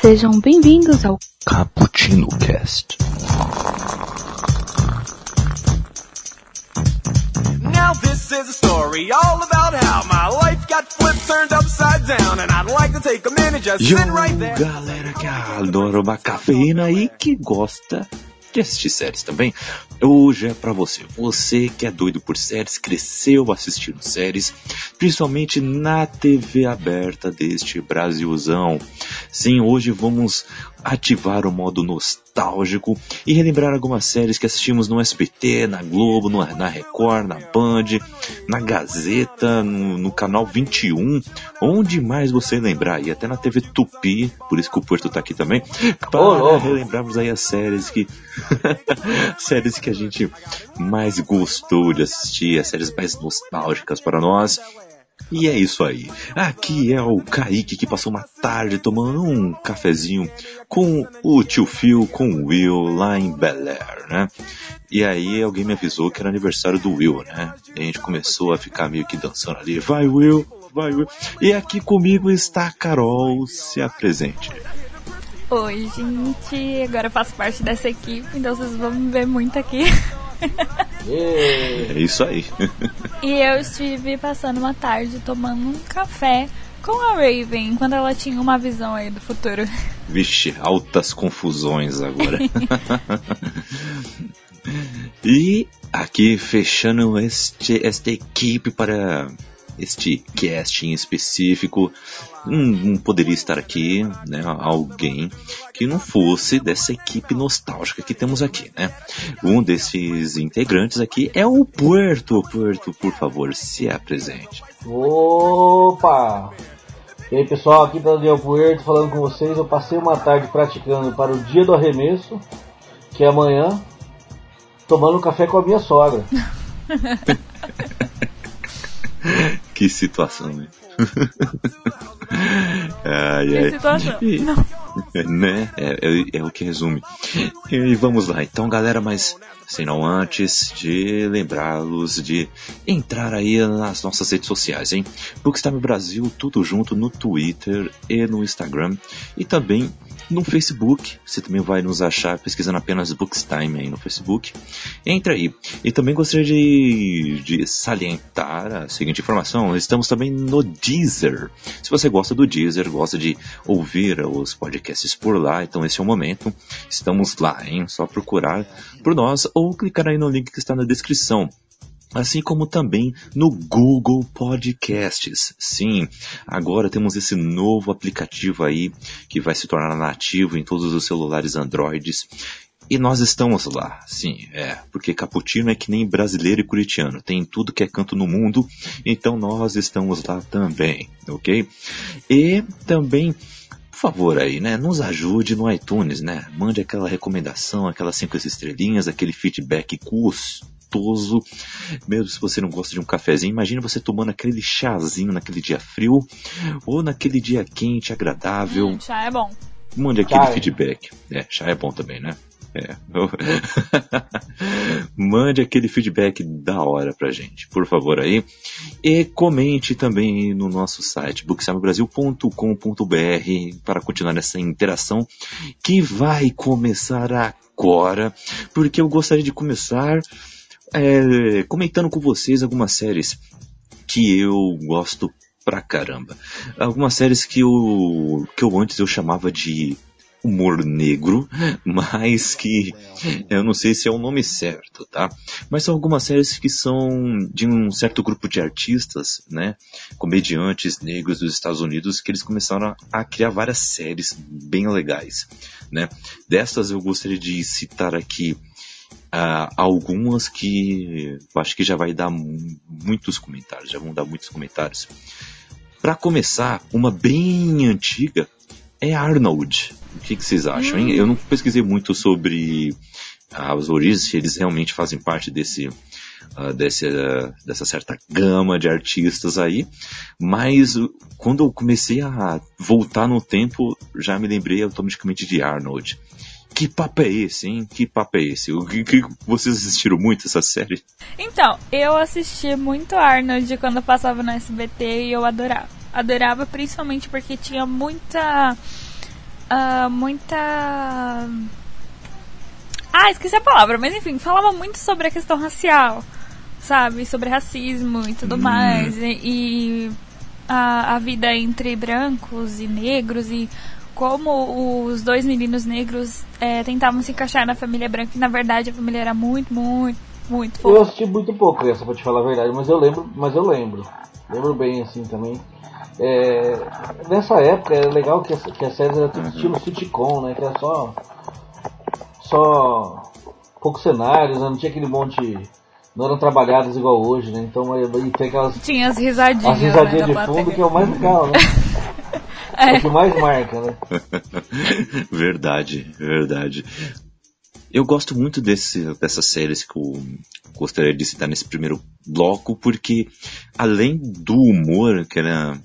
Sejam bem-vindos ao Cappuccino Cast. Now this is a story all about how my life got flipped, turned upside down, and I'd like to take a minute just Yo, sit right there. galera que adora uma cafeína e que gosta de assistir séries também. Hoje é pra você. Você que é doido por séries, cresceu assistindo séries, principalmente na TV aberta deste Brasilzão. Sim, hoje vamos ativar o modo nostálgico e relembrar algumas séries que assistimos no SBT, na Globo, no- na Record, na Band, na Gazeta, no, no canal 21, onde mais você lembrar, e até na TV Tupi, por isso que o Porto tá aqui também, para relembrarmos aí as séries que séries que a gente mais gostou de assistir, as séries mais nostálgicas para nós. E é isso aí. Aqui é o Kaique que passou uma tarde tomando um cafezinho com o tio Phil, com o Will lá em Bel Air, né? E aí alguém me avisou que era aniversário do Will, né? E a gente começou a ficar meio que dançando ali. Vai Will, vai Will. E aqui comigo está a Carol, se apresente. Oi, gente. Agora eu faço parte dessa equipe, então vocês vão me ver muito aqui. É isso aí. E eu estive passando uma tarde tomando um café com a Raven, quando ela tinha uma visão aí do futuro. Vixe, altas confusões agora. e aqui fechando este, esta equipe para este cast em específico, não, não poderia estar aqui, né, alguém que não fosse dessa equipe nostálgica que temos aqui, né? Um desses integrantes aqui é o Puerto. Puerto, por favor, se apresente. Opa! E aí pessoal, aqui tá o Daniel Puerto falando com vocês. Eu passei uma tarde praticando para o dia do arremesso, que é amanhã, tomando café com a minha sogra. Que situação, né? ai, Que ai. situação. E- né? É, é- é o que resume. E vamos lá, então, galera, mas sem não antes de lembrá-los de entrar aí nas nossas redes sociais, hein? Bookstime Brasil, tudo junto no Twitter e no Instagram e também no Facebook. Você também vai nos achar pesquisando apenas Bookstime aí no Facebook. Entra aí. E também gostaria de, de salientar a seguinte informação: estamos também no Deezer. Se você gosta do Deezer, gosta de ouvir os podcasts por lá, então esse é o momento. Estamos lá, hein? Só procurar por nós ou clicar aí no link que está na descrição. Assim como também no Google Podcasts. Sim, agora temos esse novo aplicativo aí que vai se tornar nativo em todos os celulares Androids. E nós estamos lá, sim, é, porque Cappuccino é que nem brasileiro e curitiano, tem tudo que é canto no mundo, então nós estamos lá também, ok? E também, favor aí, né, nos ajude no iTunes, né, mande aquela recomendação, aquelas cinco estrelinhas, aquele feedback gostoso, mesmo se você não gosta de um cafezinho, imagina você tomando aquele chazinho naquele dia frio, ou naquele dia quente, agradável, Hum, já é bom. Mande aquele Chá é. feedback. É, chá é bom também, né? É. Mande aquele feedback da hora pra gente, por favor aí. E comente também no nosso site, booksamebrasil.com.br para continuar essa interação que vai começar agora, porque eu gostaria de começar é, comentando com vocês algumas séries que eu gosto pra caramba. Algumas séries que eu, que eu antes eu chamava de humor negro, mas que eu não sei se é o nome certo, tá? Mas são algumas séries que são de um certo grupo de artistas, né? Comediantes negros dos Estados Unidos que eles começaram a, criar várias séries bem legais, né? Dessas eu gostaria de citar aqui ah, algumas que eu acho que já vai dar mu- muitos comentários, já vão dar muitos comentários. Para começar, uma bem antiga é Arnold. O que, que vocês acham, hein? Eu não pesquisei muito sobre ah, as origens, se eles realmente fazem parte desse, ah, desse, ah, dessa certa gama de artistas aí, mas uh, quando eu comecei a voltar no tempo, já me lembrei automaticamente de Arnold. Que papo é esse, hein? Que papo é esse? O que, que vocês assistiram muito essa série? Então, eu assisti muito Arnold quando passava no SBT e eu adorava. Adorava principalmente porque tinha muita ah, muita. Ah, esqueci a palavra, mas enfim, falava muito sobre a questão racial, sabe? Sobre racismo e tudo mais. E, e a, a vida entre brancos e negros e como os dois meninos negros eh, tentavam se encaixar na família branca e na verdade a família era muito, muito, muito Eu fofa. assisti muito pouco essa, pra te falar a verdade, mas eu lembro, mas eu lembro. Lembro bem assim também. É, nessa época era legal que, a- que a série era tudo estilo sitcom, né? Que era só. Só. poucos cenários, né? não tinha aquele monte. Não eram trabalhadas igual hoje, né? Então e e tem aquelas Tinha as risadinhas, as risadinhas né, de fundo plateia. que é o mais legal, né? É o que mais marca, né? verdade, verdade. Eu gosto muito desse, dessas séries que eu gostaria de citar nesse primeiro bloco, porque além do humor, que era,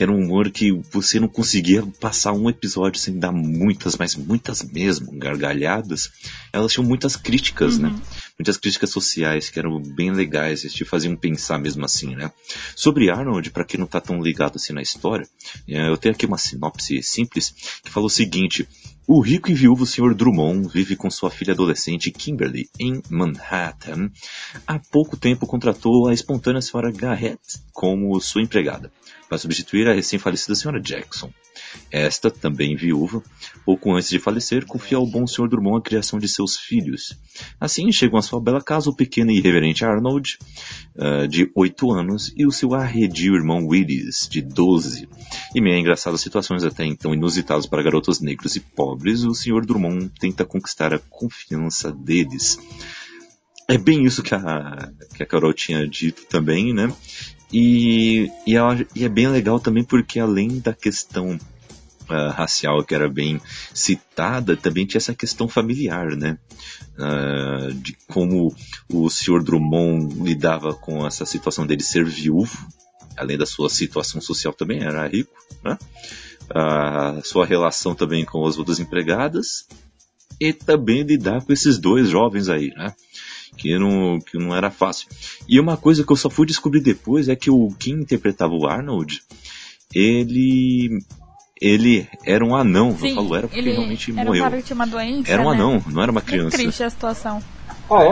que era um humor que você não conseguia passar um episódio sem dar muitas, mas muitas mesmo, gargalhadas, elas tinham muitas críticas, né? Muitas críticas sociais que eram bem legais, e te faziam pensar mesmo assim, né? Sobre Arnold, para quem não tá tão ligado assim na história, eh, eu tenho aqui uma sinopse simples que fala o seguinte: o rico e viúvo Sr. Drummond vive com sua filha adolescente Kimberly em Manhattan. Há pouco tempo contratou a espontânea Sra. Garrett como sua empregada, para substituir a recém-falecida Sra. Jackson. Esta, também viúva, pouco antes de falecer, confia ao bom Sr. Drummond a criação de seus filhos. Assim, chegam à sua bela casa o pequeno e irreverente Arnold, ah, de 8 anos, e o seu arredio irmão Willis, de 12. Em meio a engraçadas situações até então inusitadas para garotos negros e pobres, o Sr. Drummond tenta conquistar a confiança deles. É bem isso que a, que a Carol tinha dito também, né? E, e, e é bem legal também porque além da questão ah, racial que era bem citada, também tinha essa questão familiar, né? Ah, de como o Sr. Drummond lidava com essa situação dele ser viúvo, além da sua situação social também, era rico, né? A sua relação também com as outras empregadas e também lidar com esses dois jovens aí, né? Que não, que não era fácil. E uma coisa que eu só fui descobrir depois é que o quem interpretava o Arnold, ele ele era um anão. Sim, eu falo era porque ele realmente era morreu. um cara que tinha uma doença, Era um né? anão, não era uma Muito criança. triste a situação. Ah,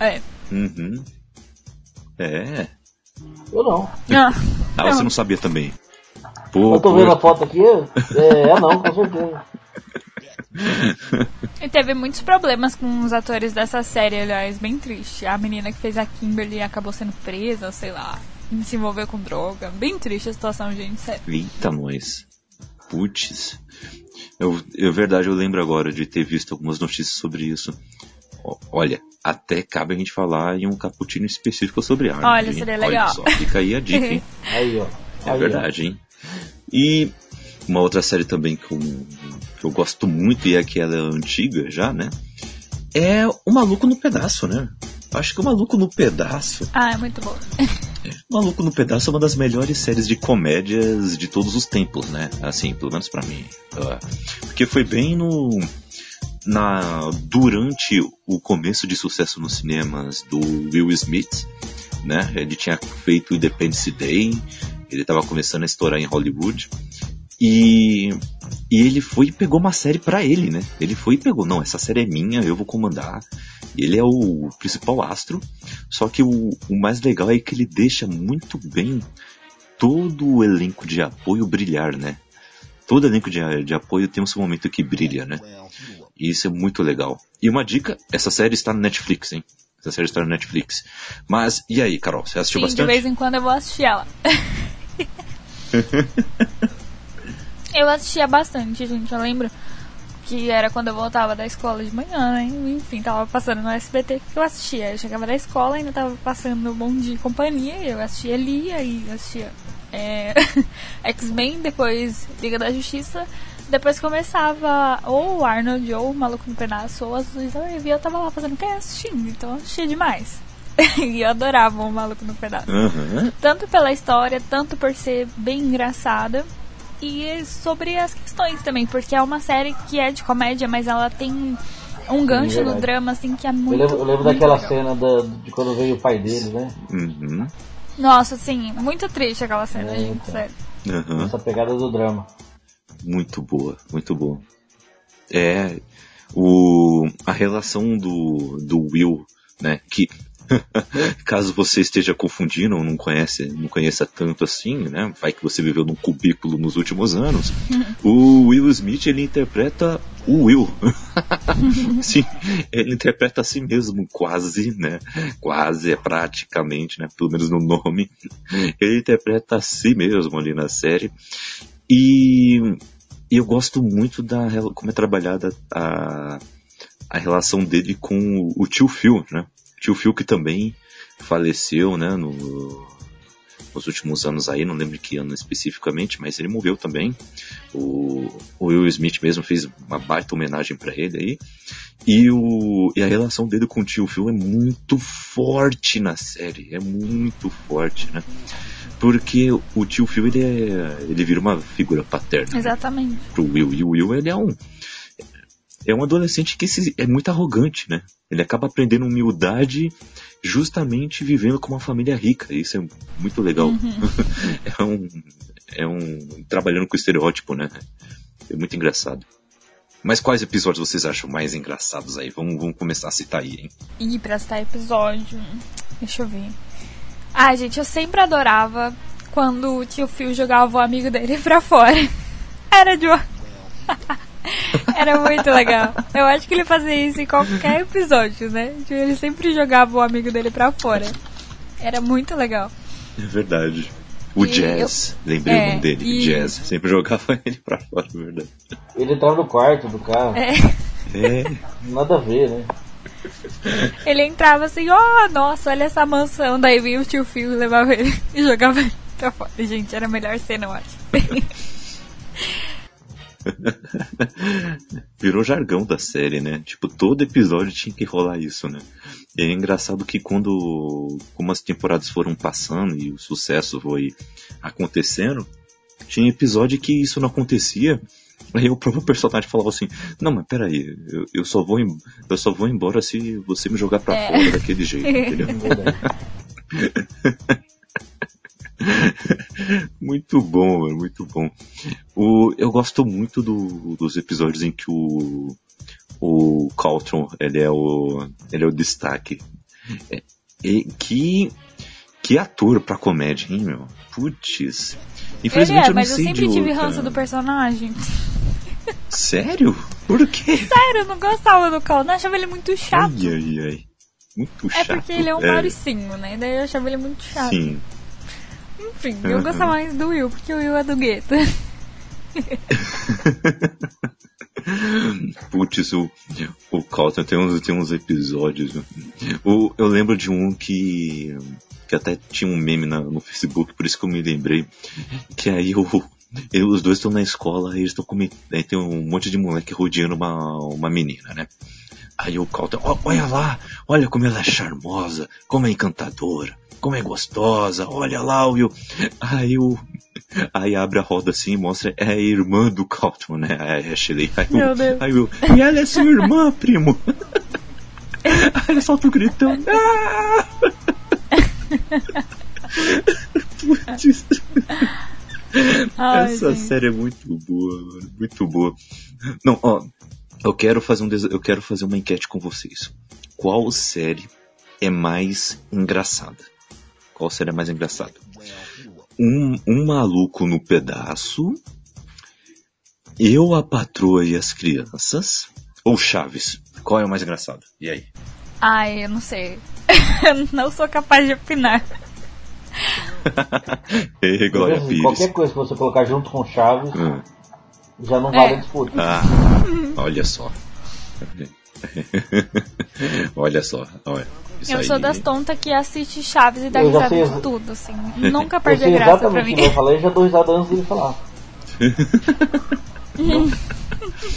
é? É. Uhum. É. Eu não. Ah, Ah, você não sabia também. Pô, Eu tô pô, vendo a foto aqui, é, é não, com certeza. E teve muitos problemas com os atores dessa série, aliás, bem triste. A menina que fez a Kimberly acabou sendo presa, sei lá, se envolveu com droga. Bem triste a situação, gente, sério. Eita, nós. Putz. Eu, eu, verdade, eu lembro agora de ter visto algumas notícias sobre isso. Olha, até cabe a gente falar em um cappuccino específico sobre Arnold. Olha, hein? seria legal. Olha só, fica aí a dica, hein? Aí, ó. É Aí, ó. verdade, hein? E uma outra série também que eu, que eu gosto muito e é que ela é antiga já, né? É O Maluco no Pedaço, né? Acho que O Maluco no Pedaço Ah, é muito bom. Maluco no Pedaço é uma das melhores séries de comédias de todos os tempos, né? Assim, pelo menos pra mim. Porque foi bem no. Na, durante o começo de sucesso nos cinemas do Will Smith, né? Ele tinha feito Independence Day, ele estava começando a estourar em Hollywood. E, e ele foi e pegou uma série pra ele, né? Ele foi e pegou, não, essa série é minha, eu vou comandar. Ele é o principal astro, só que o, o mais legal é que ele deixa muito bem todo o elenco de apoio brilhar, né? Todo elenco de, de apoio tem um seu momento que brilha, né? E isso é muito legal. E uma dica, essa série está no Netflix, hein? Essa série está no Netflix. Mas, e aí, Carol, você assistiu Sim, de bastante? vez em quando eu vou assistir ela. eu assistia bastante, gente. Eu lembro que era quando eu voltava da escola de manhã, né? Enfim, tava passando no SBT que eu assistia. Eu chegava da escola, ainda tava passando Bom Dia e Companhia, eu assistia ali, aí assistia é, X-Men, depois Liga da Justiça. Depois começava ou o Arnold, ou o Maluco no Pedaço, ou as Luísa Levy, eu tava lá fazendo o que? Assistindo, então eu assistia demais. e eu adorava o Maluco no Pedaço Aham. tanto pela história, tanto por ser bem engraçada e sobre as questões também, porque é uma série que é de comédia, mas ela tem um gancho no drama assim que é Eu muito lembro, eu lembro muito daquela legal. cena da- de quando veio o pai dele, né? Uhum. Nossa, assim, muito triste aquela cena, É, gente, então. sério. Aham. Essa pegada do drama. muito boa, muito boa. É, o, a relação do, do Will, né, que caso você esteja confundindo ou não conhece, não conheça tanto assim, né? Vai que você viveu num cubículo nos últimos anos. o Will Smith ele interpreta o Will. Sim, ele interpreta a si mesmo, quase, né? Quase, é praticamente, né? Pelo menos no nome. Ele interpreta a si mesmo ali na série. E, eu gosto muito da como é trabalhada a, a relação dele com o, o tio Phil, né? Tio Phil que também faleceu, né, no, nos últimos anos aí, não lembro que ano especificamente, mas ele morreu também. O, o Will Smith mesmo fez uma baita homenagem para ele aí. E, o, e a relação dele com o tio Phil é muito forte na série, é muito forte, né? Porque o tio Phil ele, é, ele vira uma figura paterna. Né, Exatamente. Né, pro Will. E o Will ele é um é um adolescente que se, é muito arrogante, né? Ele acaba aprendendo humildade justamente vivendo com uma família rica. Isso é muito legal. Uhum. é um. É um. trabalhando com estereótipo, né? É muito engraçado. Mas quais episódios vocês acham mais engraçados aí? Vamos, vamos começar a citar aí, hein? E pra citar episódio. Deixa eu ver. Ah, gente, eu sempre adorava quando o tio Phil jogava o amigo dele pra fora. Era de uma. Era muito legal. Eu acho que ele fazia isso em qualquer episódio, né? Tipo, ele sempre jogava o amigo dele pra fora. Era muito legal. É verdade. O e Jazz, eu... lembrei é, o nome dele, e... Jazz. Sempre jogava ele pra fora, é verdade. Ele entrava no quarto do carro. É. é. Nada a ver, né? Ele entrava assim, oh, nossa, olha essa mansão. Daí vinha o tio Phil e levava ele e jogava ele pra fora. Gente, era a melhor cena, eu acho. Virou jargão da série, né? Tipo, todo episódio tinha que rolar isso, né? E é engraçado que quando como as temporadas foram passando e o sucesso foi acontecendo, tinha episódio que isso não acontecia. Aí o próprio personagem falava assim, não, mas peraí, eu, eu só vou eu só vou embora se você me jogar pra é. fora daquele jeito, entendeu? muito bom, mano, muito bom. O, eu gosto muito do, dos episódios em que o, o Caltron, ele é o, ele é o destaque. É, e, que, que ator pra comédia, hein, meu? Putz. Infelizmente é, eu não sei mas eu sempre tive ranço do personagem. Sério? Por quê? Sério, eu não gostava do Caltron, eu achava ele muito chato. Ai, ai, ai. Muito chato. É porque ele é um é. Mauricinho, né? Daí eu achava ele muito chato. Sim. Enfim, eu gostava mais do Will, porque o Will é do gueto. Putz, o, o tem uns, tem uns episódios. O, eu lembro de um que. que até tinha um meme na, no Facebook, por isso que eu me lembrei. Que aí o, ele, os dois estão na escola, aí eles estão comendo. Aí tem um monte de moleque rodeando uma, uma menina, né? Aí o Calton, olha lá, olha como ela é charmosa, como é encantadora como é gostosa, olha lá, Will. Aí o. Aí abre a roda assim e mostra, é a irmã do Calton, né? A Ashley. Aí, Meu o, Deus. aí o, e ela é sua irmã, primo. aí ele solta o gritão. Ah! Putz. Ai, Essa gente. série é muito boa, mano. Muito boa. Não, ó. Eu quero fazer um eu quero fazer uma enquete com vocês. Qual série é mais engraçada? Qual seria mais engraçado? Um, um maluco no pedaço, eu, a patroa e as crianças, ou Chaves? Qual é o mais engraçado? E aí? Ai, eu não sei. eu não sou capaz de opinar. Ei, Glória Pires. Qualquer coisa que você colocar junto com Chaves, hum. já não vale É. a disputa. Ah, olha só. olha só, olha. Isso eu aí. sou das tontas que assiste Chaves e dá Eu risada sei de exa- tudo, assim. Nunca Eu perde a graça pra exatamente o mim. que ele vai falar e já dou risada antes dele falar.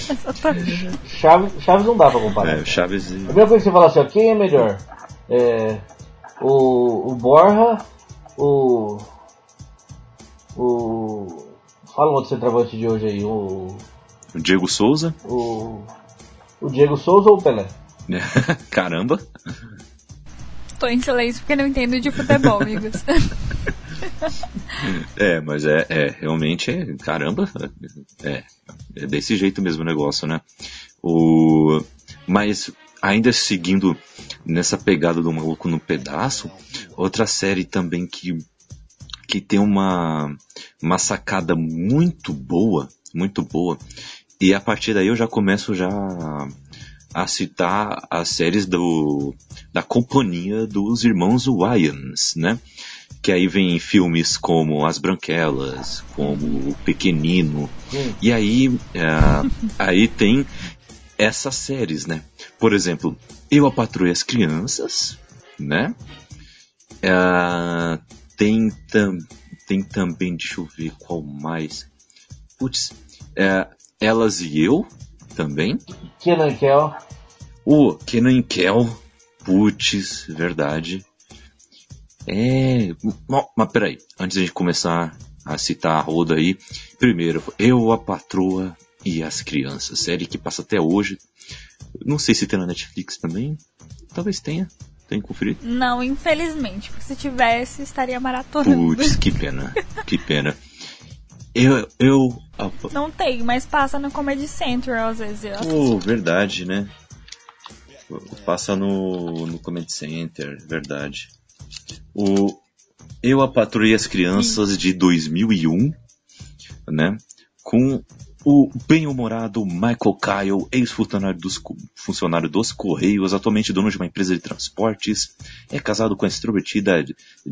Exatamente. Chaves, Chaves não dá pra comparar. É, o Chaves. A primeira coisa que você fala assim, ó, quem é melhor? É, o, o Borja, o. O. Fala um outro centroavante de hoje aí, o. O Diego Souza. O. O Diego Souza ou o Pelé? Caramba. Tô em silêncio porque não entendo de futebol, amigos. é, mas é, é, realmente é, caramba, é, é desse jeito mesmo o negócio, né? O, mas ainda seguindo nessa pegada do maluco no pedaço, outra série também que que tem uma uma sacada muito boa, muito boa. E a partir daí eu já começo já a citar as séries do da companhia dos irmãos Wayans, né? Que aí vem filmes como As Branquelas, como O Pequenino. E aí, é, aí tem essas séries, né? Por exemplo, Eu a Patrulha as Crianças, né? É, tem, tam, tem também, deixa eu ver qual mais. Putz, é, Elas e Eu também. Kenan Kel. O Kenan Kel, putz, verdade. É. Mas peraí, antes de a gente começar a citar a roda aí, primeiro, Eu, a Patroa e as Crianças, série que passa até hoje. Não sei se tem na Netflix também. Talvez tenha. Tem que conferir. Não, infelizmente, porque se tivesse, estaria maratonando. Putz, que pena. que pena. Eu. eu a... Não tem, mas passa no Comedy Central às vezes. Pô, verdade, né? Passa no, no Comedy Center, verdade. O Eu, a Patrulha as Crianças de 2001, né? Com o bem-humorado Michael Kyle, ex-funcionário dos, funcionário dos Correios, atualmente dono de uma empresa de transportes, é casado com a extrovertida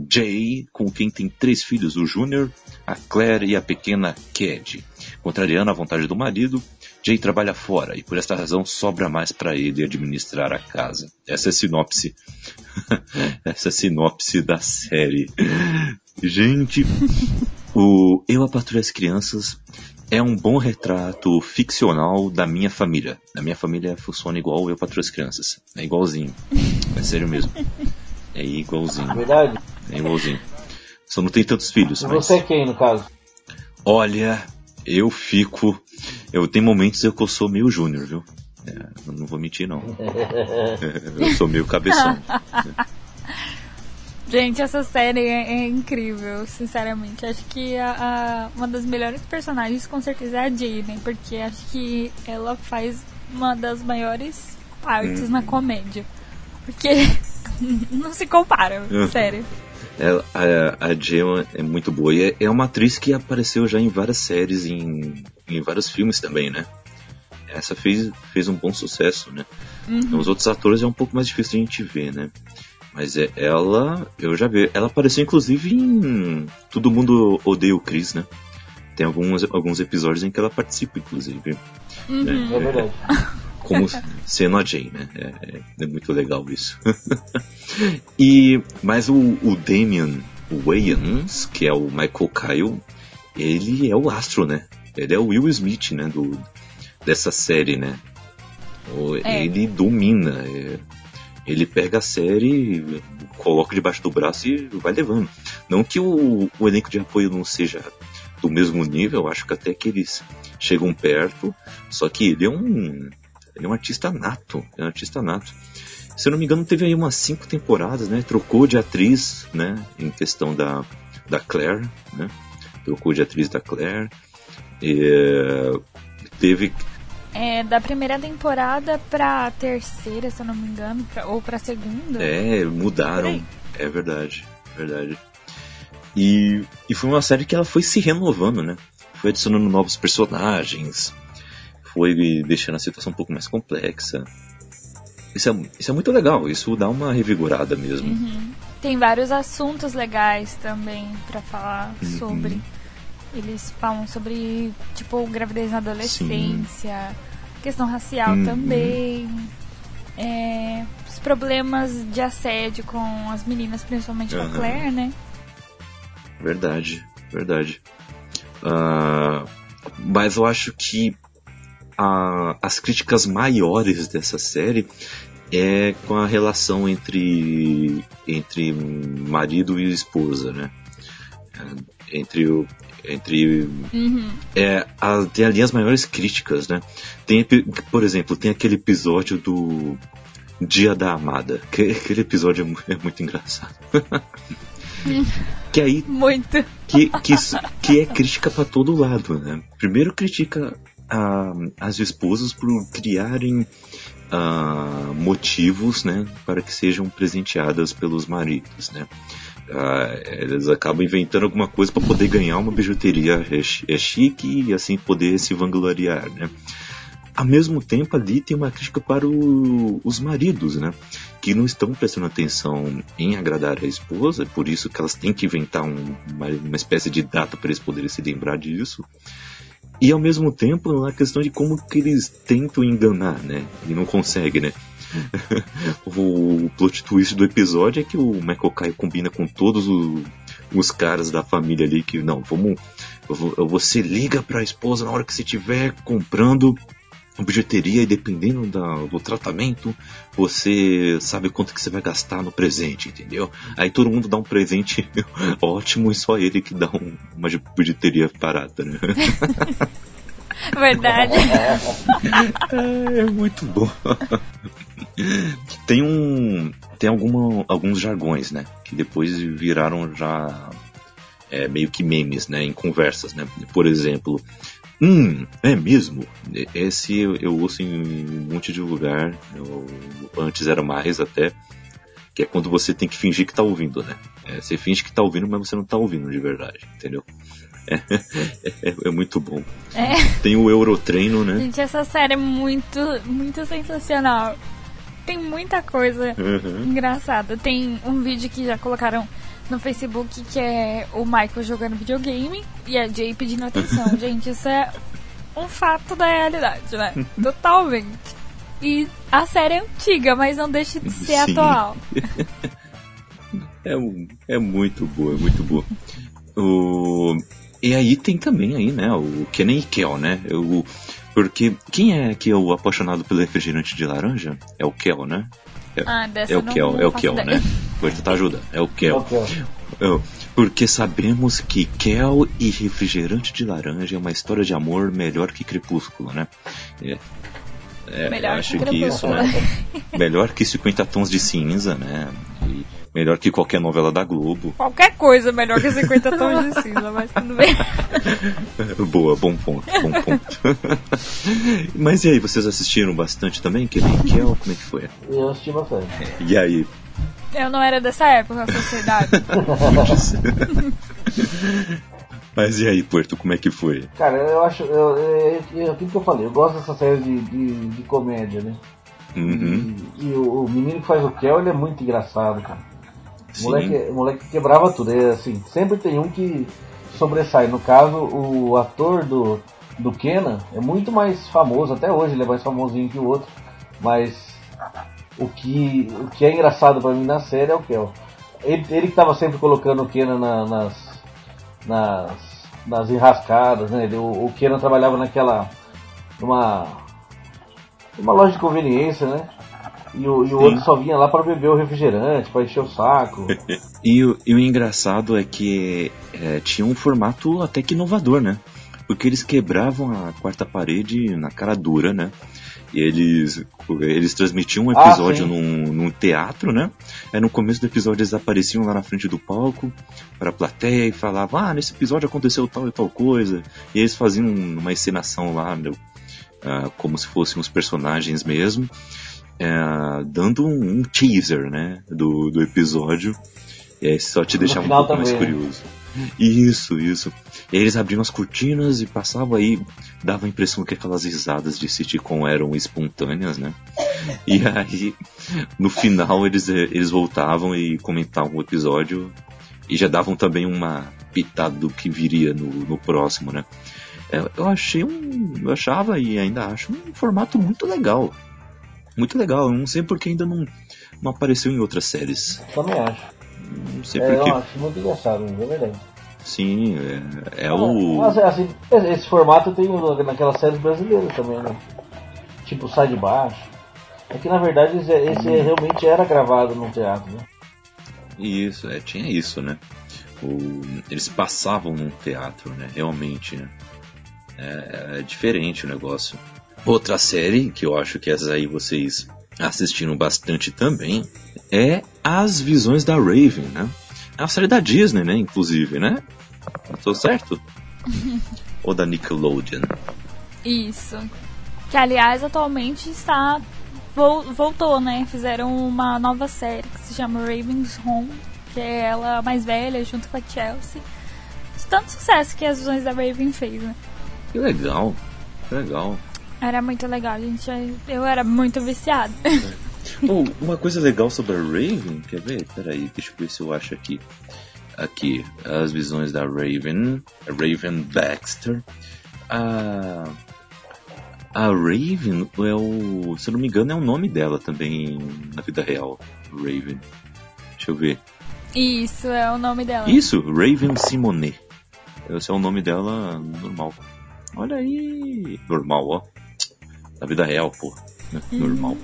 Jay, com quem tem três filhos, o Júnior, a Claire e a pequena Cad. Contrariando a vontade do marido, Jay trabalha fora e por esta razão sobra mais para ele administrar a casa. Essa é a sinopse. Essa é a sinopse da série. Gente, o Eu a as Crianças é um bom retrato ficcional da minha família. A minha família funciona igual eu patrulho as crianças. É igualzinho. É sério mesmo. É igualzinho. Verdade? É igualzinho. Só não tem tantos filhos. E mas... você é quem, no caso? Olha, eu fico. Eu tenho momentos em que eu sou meio júnior, viu? É, eu não vou mentir, não. eu sou meio cabeção. Gente, essa série é, é incrível, sinceramente. Acho que a, a- uma das melhores personagens com certeza é a Jaden, porque acho que ela faz uma das maiores partes na comédia. Porque não se compara, Uhum. sério. Ela- a, a Gemma é muito boa. E é, é uma atriz que apareceu já em várias séries, em, em vários filmes também, né? Essa fez, fez um bom sucesso, né? Os outros atores é um pouco mais difícil de a gente ver, né? Mas é, ela, eu já vi. Ela apareceu inclusive em Todo Mundo Odeia o Chris, né? Tem alguns, alguns episódios em que ela participa, inclusive. né? É verdade. como sendo a Jane, né? É, é- é muito legal isso. e mas o, o Damian Wayans, que é o Michael Kyle, ele é o astro, né? Ele é o Will Smith, né? Do, dessa série, né? O- É. Ele domina. Ele pega a série, coloca debaixo do braço e vai levando. Não que o, o elenco de apoio não seja do mesmo nível, acho que até que eles chegam perto, só que ele é um ele é um artista nato, é um artista nato. Se eu não me engano, teve aí umas cinco temporadas, né? Trocou de atriz, né? Em questão da, da Claire, né? Trocou de atriz da Claire. E, teve É, da primeira temporada pra terceira, se eu não me engano, pra- ou pra segunda. É, mudaram. É verdade, verdade. E, e foi uma série que ela foi se renovando, né? Foi adicionando novos personagens, foi deixando a situação um pouco mais complexa. Isso é, isso é muito legal, isso dá uma revigorada mesmo. Tem vários assuntos legais também pra falar Uhum. sobre. Eles falam sobre, tipo, gravidez na adolescência, questão racial Uhum. também, é, os problemas de assédio com as meninas, principalmente com a Aham. Claire, né? Verdade, verdade. Ah, mas eu acho que a- as críticas maiores dessa série é com a relação entre, entre marido e esposa, né? É, Entre o. Entre. É, a- tem ali as maiores críticas, né? Tem, por exemplo, tem aquele episódio do Dia da Amada. Que, aquele episódio é é muito engraçado. Que aí Muito. que, que, que é crítica pra todo lado, né? Primeiro critica a- as esposas por criarem ah, motivos, né, para que sejam presenteadas pelos maridos, né? Ah, eles acabam inventando alguma coisa para poder ganhar uma bijuteria é, é chique e assim poder se vangloriar, né? Ao mesmo tempo ali tem uma crítica para o- os maridos, né? Que não estão prestando atenção em agradar a esposa, por isso que elas têm que inventar um- uma, uma espécie de data para eles poderem se lembrar disso. E ao mesmo tempo a questão de como que eles tentam enganar, né? E não conseguem, né? o plot twist do episódio é que o Michael Kai combina com todos o- os caras da família ali que, não, vamos. Você liga pra esposa na hora que você estiver comprando bijuteria e dependendo da- do tratamento, você sabe quanto que você vai gastar no presente, entendeu? Aí todo mundo dá um presente ótimo e só ele que dá um- uma bijuteria barata, né? Verdade. É muito bom. Tem um. Tem alguma, alguns jargões, né? Que depois viraram já é, meio que memes, né? Em conversas, né? Por exemplo. Hum, é mesmo? Esse eu, eu ouço em um monte de lugar. Eu- antes era mais até. Que é quando você tem que fingir que tá ouvindo, né? É, você finge que tá ouvindo, mas você não tá ouvindo de verdade, entendeu? É, é- é muito bom. É. Tem o Eurotreino, né? Gente, essa série é muito, muito sensacional. Tem muita coisa Uhum. engraçada. Tem um vídeo que já colocaram no Facebook que é o Michael jogando videogame e a Jay pedindo atenção. Gente, isso é um fato da realidade, né? Totalmente. E a série é antiga, mas não deixa de ser Sim. atual. É, é muito boa, é muito boa. O, e aí tem também aí, né, o Kenan e Kel, né? O, porque quem é que é o apaixonado pelo refrigerante de laranja? É o Kel, né? Ah, dessa É o Kel, não é o Kel, né? Vou tentar ajuda. É o Kel. É, Porque sabemos que Kel e refrigerante de laranja é uma história de amor melhor que Crepúsculo, né? É, é, Melhor acho que que, isso, né? melhor que 50 tons de cinza, né? E melhor que qualquer novela da Globo. Qualquer coisa melhor que 50 tons de cinza, mas tudo bem. Boa, bom ponto, bom ponto. Mas e aí, vocês assistiram bastante também? Que nem Kel, como é que foi? Eu assisti bastante. E aí? Eu não era dessa época, a sociedade. Mas e aí, Porto, como é que foi? Cara, eu acho. Eu, é, é aquilo que eu falei, eu gosto dessa série de, de, de comédia, né? Uhum. E, e o, o menino que faz o Kel, ele é muito engraçado, cara. O moleque, moleque quebrava tudo. É assim, sempre tem um que sobressai. No caso, o ator do, do Kenan é muito mais famoso, até hoje ele é mais famosinho que o outro. Mas o que, o que é engraçado pra mim na série é o Kel. Ele, ele que tava sempre colocando o Kenan na- nas, nas, nas enrascadas, né? Ele- o, o Kenan trabalhava naquela. numa. numa loja de conveniência, né? E o, e o outro só vinha lá para beber o refrigerante, para encher o saco. E, o- e o engraçado é que é, tinha um formato até que inovador, né? Porque eles quebravam a quarta parede na cara dura, né? E eles, eles transmitiam um Ah, episódio sim. num, num teatro, né? Aí no começo do episódio eles apareciam lá na frente do palco para a plateia e falavam: Ah, nesse episódio aconteceu tal e tal coisa. E eles faziam uma encenação lá, né? Ah, como se fossem os personagens mesmo, é, dando um, um teaser, né? Do, do episódio. E aí só te deixava um pouco mais também, né? curioso. Isso, isso. E aí eles abriam as cortinas e passavam aí, dava a impressão que aquelas risadas de sitcom eram espontâneas, né? E aí, no final, eles, eh, eles voltavam e comentavam o episódio e já davam também uma pitada do que viria no, no próximo, né? É, Eu achei um. Eu achava e ainda acho um formato muito legal. Muito legal. Eu não sei porque ainda não, não apareceu em outras séries. Também acho. Não sei É, porque. eu acho muito engraçado, é verdade. Sim, é, é o. Mas, assim, esse formato tem no- naquelas séries brasileiras também, né? Tipo Sai de Baixo. É que na verdade esse, esse realmente era gravado num teatro, né? Isso, é, tinha isso, né? O- eles passavam num teatro, né? Realmente, né? É, é diferente o negócio. Outra série, que eu acho que essa aí vocês assistiram bastante também, é As Visões da Raven, né? É uma série da Disney, né? Inclusive, né? Tô certo? Ou da Nickelodeon? Isso. Que aliás atualmente está. vol- voltou, né? Fizeram uma nova série que se chama Raven's Home, que é ela mais velha, junto com a Chelsea. Tanto sucesso que as visões da Raven fez, né? Que legal. Que legal. Era muito legal, gente. Eu era muito viciada. Oh, uma coisa legal sobre a Raven, quer ver? Peraí, deixa eu ver se eu acho aqui. Aqui, as visões da Raven. Raven Baxter. A. A Raven é o. Se eu não me engano, é o nome dela também na vida real. Raven. Deixa eu ver. Isso é o nome dela. Isso, Raven Simonet. Esse é o nome dela normal. Olha aí. Normal, ó. Na vida real, pô. né? Normal.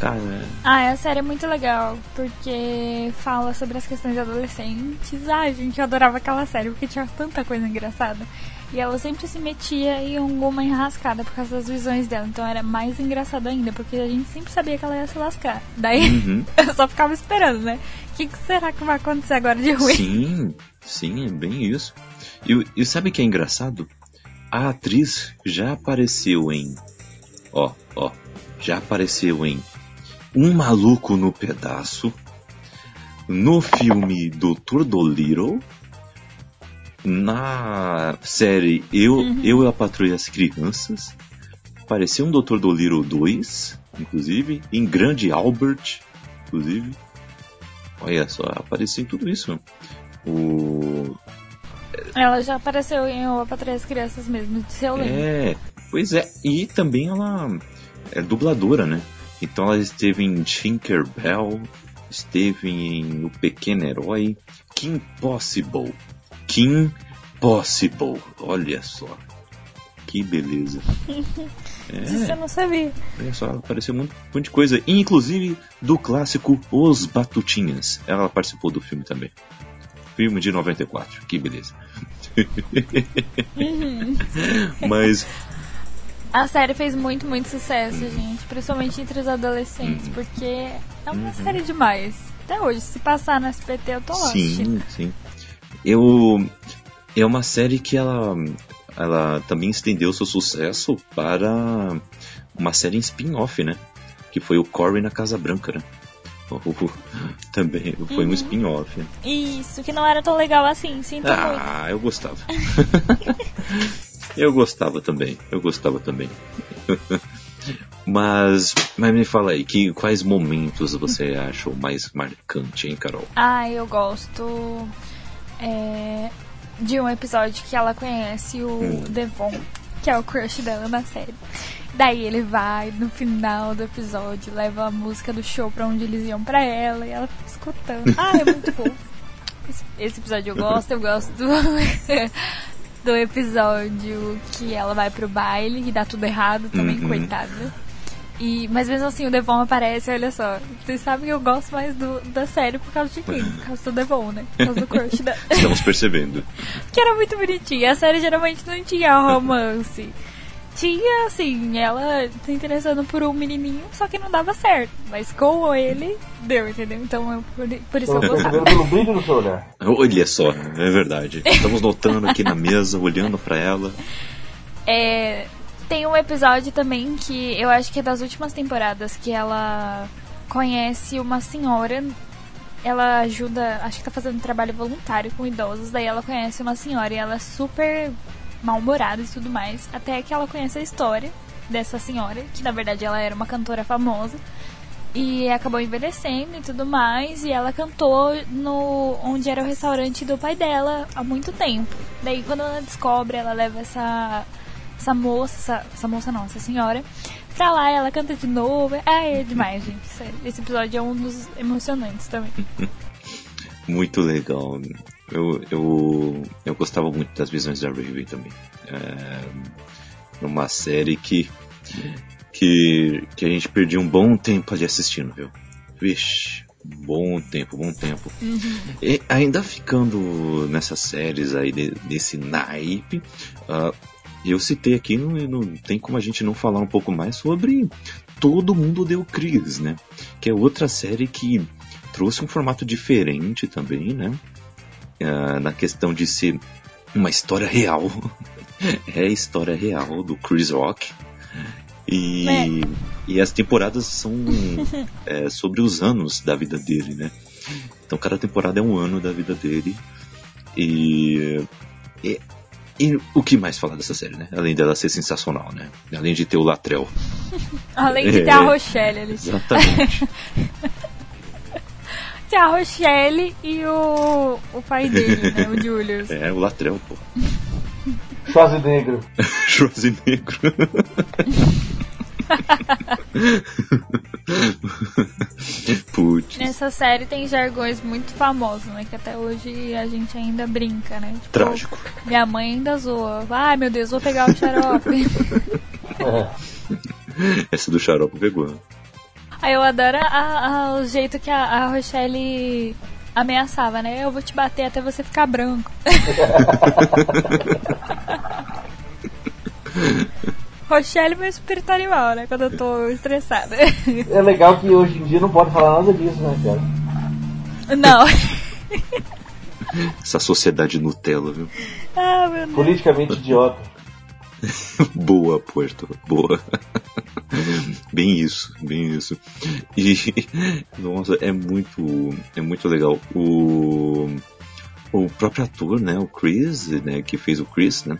Cara, é- Ah, a série é muito legal, porque fala sobre as questões adolescentes. Ai, gente, eu adorava aquela série, porque tinha tanta coisa engraçada. E ela sempre se metia em alguma enrascada por causa das visões dela. Então era mais engraçado ainda, porque a gente sempre sabia que ela ia se lascar. Daí Uhum. eu só ficava esperando, né? O que, que será que vai acontecer agora de ruim? Sim, sim, é bem isso. E, e sabe o que é engraçado? A atriz já apareceu em. Ó, ó. Já apareceu em Um Maluco no Pedaço. No filme Doutor Dolittle. Na série Eu, Eu e a Patrulha as Crianças. Apareceu um Doutor Dolittle 2, inclusive. Em Grande Albert, inclusive. Olha só, apareceu em tudo isso. O. Ela já apareceu em O Patrulha das Crianças mesmo, de seu lembro. É, pois é. E também ela é dubladora, né? Então ela esteve em Tinkerbell, esteve em O Pequeno Herói, Kim Possible. Kim Possible. Olha só. Que beleza. Isso eu não sabia. Olha só, ela apareceu muito, muita coisa. E, inclusive do clássico Os Batutinhas. Ela participou do filme também. Filme de 94. Que beleza. Mas A série fez muito, muito sucesso, gente. Principalmente entre os adolescentes, porque é uma série demais. Até hoje, se passar no SPT, eu tô lá. Sim, sim. Eu é uma série que ela ela também estendeu seu sucesso para uma série em spin-off, né? Que foi o Corey na Casa Branca, né? Também foi um spin-off. Isso, que não era tão legal assim, sinto muito. Ah, eu gostava. eu gostava também. Eu gostava também. mas, mas me fala aí, que quais momentos você acha o mais marcante, hein, Carol? Ah, eu gosto é, de um episódio que ela conhece o Devon, que é o crush dela na série. Daí ele vai no final do episódio, leva a música do show pra onde eles iam pra ela e ela fica escutando. Ah, é muito fofo. Esse, esse episódio eu gosto, eu gosto do, do episódio que ela vai pro baile e dá tudo errado também, Uhum. coitada. E, mas mesmo assim o Devon aparece, olha só. Vocês sabem que eu gosto mais do, da série por causa de quem? Por causa do Devon, né? Por causa do crush da. Estamos percebendo. que era muito bonitinha. A série geralmente não tinha romance. Tinha, assim, ela se interessando por um menininho, só que não dava certo. Mas com ele, deu, entendeu? Então, eu, por, por isso eu Tô gostava. pelo brilho do seu olhar. Olha só, é verdade. Estamos notando aqui na mesa, olhando pra ela. É, tem um episódio também que eu acho que é das últimas temporadas que ela conhece uma senhora. Ela ajuda, acho que tá fazendo trabalho voluntário com idosos. Daí ela conhece uma senhora e ela é super mal-humorada e tudo mais. Até que ela conhece a história dessa senhora, que na verdade ela era uma cantora famosa. E acabou envelhecendo e tudo mais. E ela cantou no onde era o restaurante do pai dela há muito tempo. Daí quando ela descobre, ela leva essa essa moça, essa, essa moça não, essa senhora, pra lá, ela canta de novo. É demais, gente. Esse episódio é um dos emocionantes também. Muito legal. Eu, eu, eu gostava muito das visões da Raven também. É uma série que, que, que a gente perdia um bom tempo ali assistindo, viu? Vixe, bom tempo, bom tempo. E ainda ficando nessas séries aí, de- desse naipe, ah, eu citei aqui, não, não tem como a gente não falar um pouco mais sobre Todo Mundo Deu Cris, né? Que é outra série que trouxe um formato diferente também, né? Ah, na questão de ser uma história real. é a história real do Chris Rock. E, É. e as temporadas são é, sobre os anos da vida dele, né? Então cada temporada é um ano da vida dele. E, e, e o que mais falar dessa série, né? Além dela ser sensacional, né? Além de ter o Latrell. Além de ter a É. Rochelle ali. Exatamente. Tem a Rochelle e o, o pai dele, né? O Julius. é, o Latrell, pô. Schwarzenegger. Schwarzenegger. Putz, Nessa série tem jargões muito famosos, né? Que até hoje a gente ainda brinca, né? Tipo, trágico. Minha mãe ainda zoa. Ai meu Deus, vou pegar o xarope. Essa do xarope pegou. Aí eu adoro a- a- o jeito que a, a Rochelle ameaçava, né? Eu vou te bater até você ficar branco. Rochelle, meu espírito animal, né? Quando eu tô estressada. É legal que hoje em dia não pode falar nada disso, né, cara? Não. Essa sociedade Nutella, viu? ah, meu Deus. Politicamente idiota. Boa, Puerto, boa. bem isso, bem isso. E nossa, é muito, é muito legal. O o próprio ator, né, o Chris, né, que fez o Chris, né,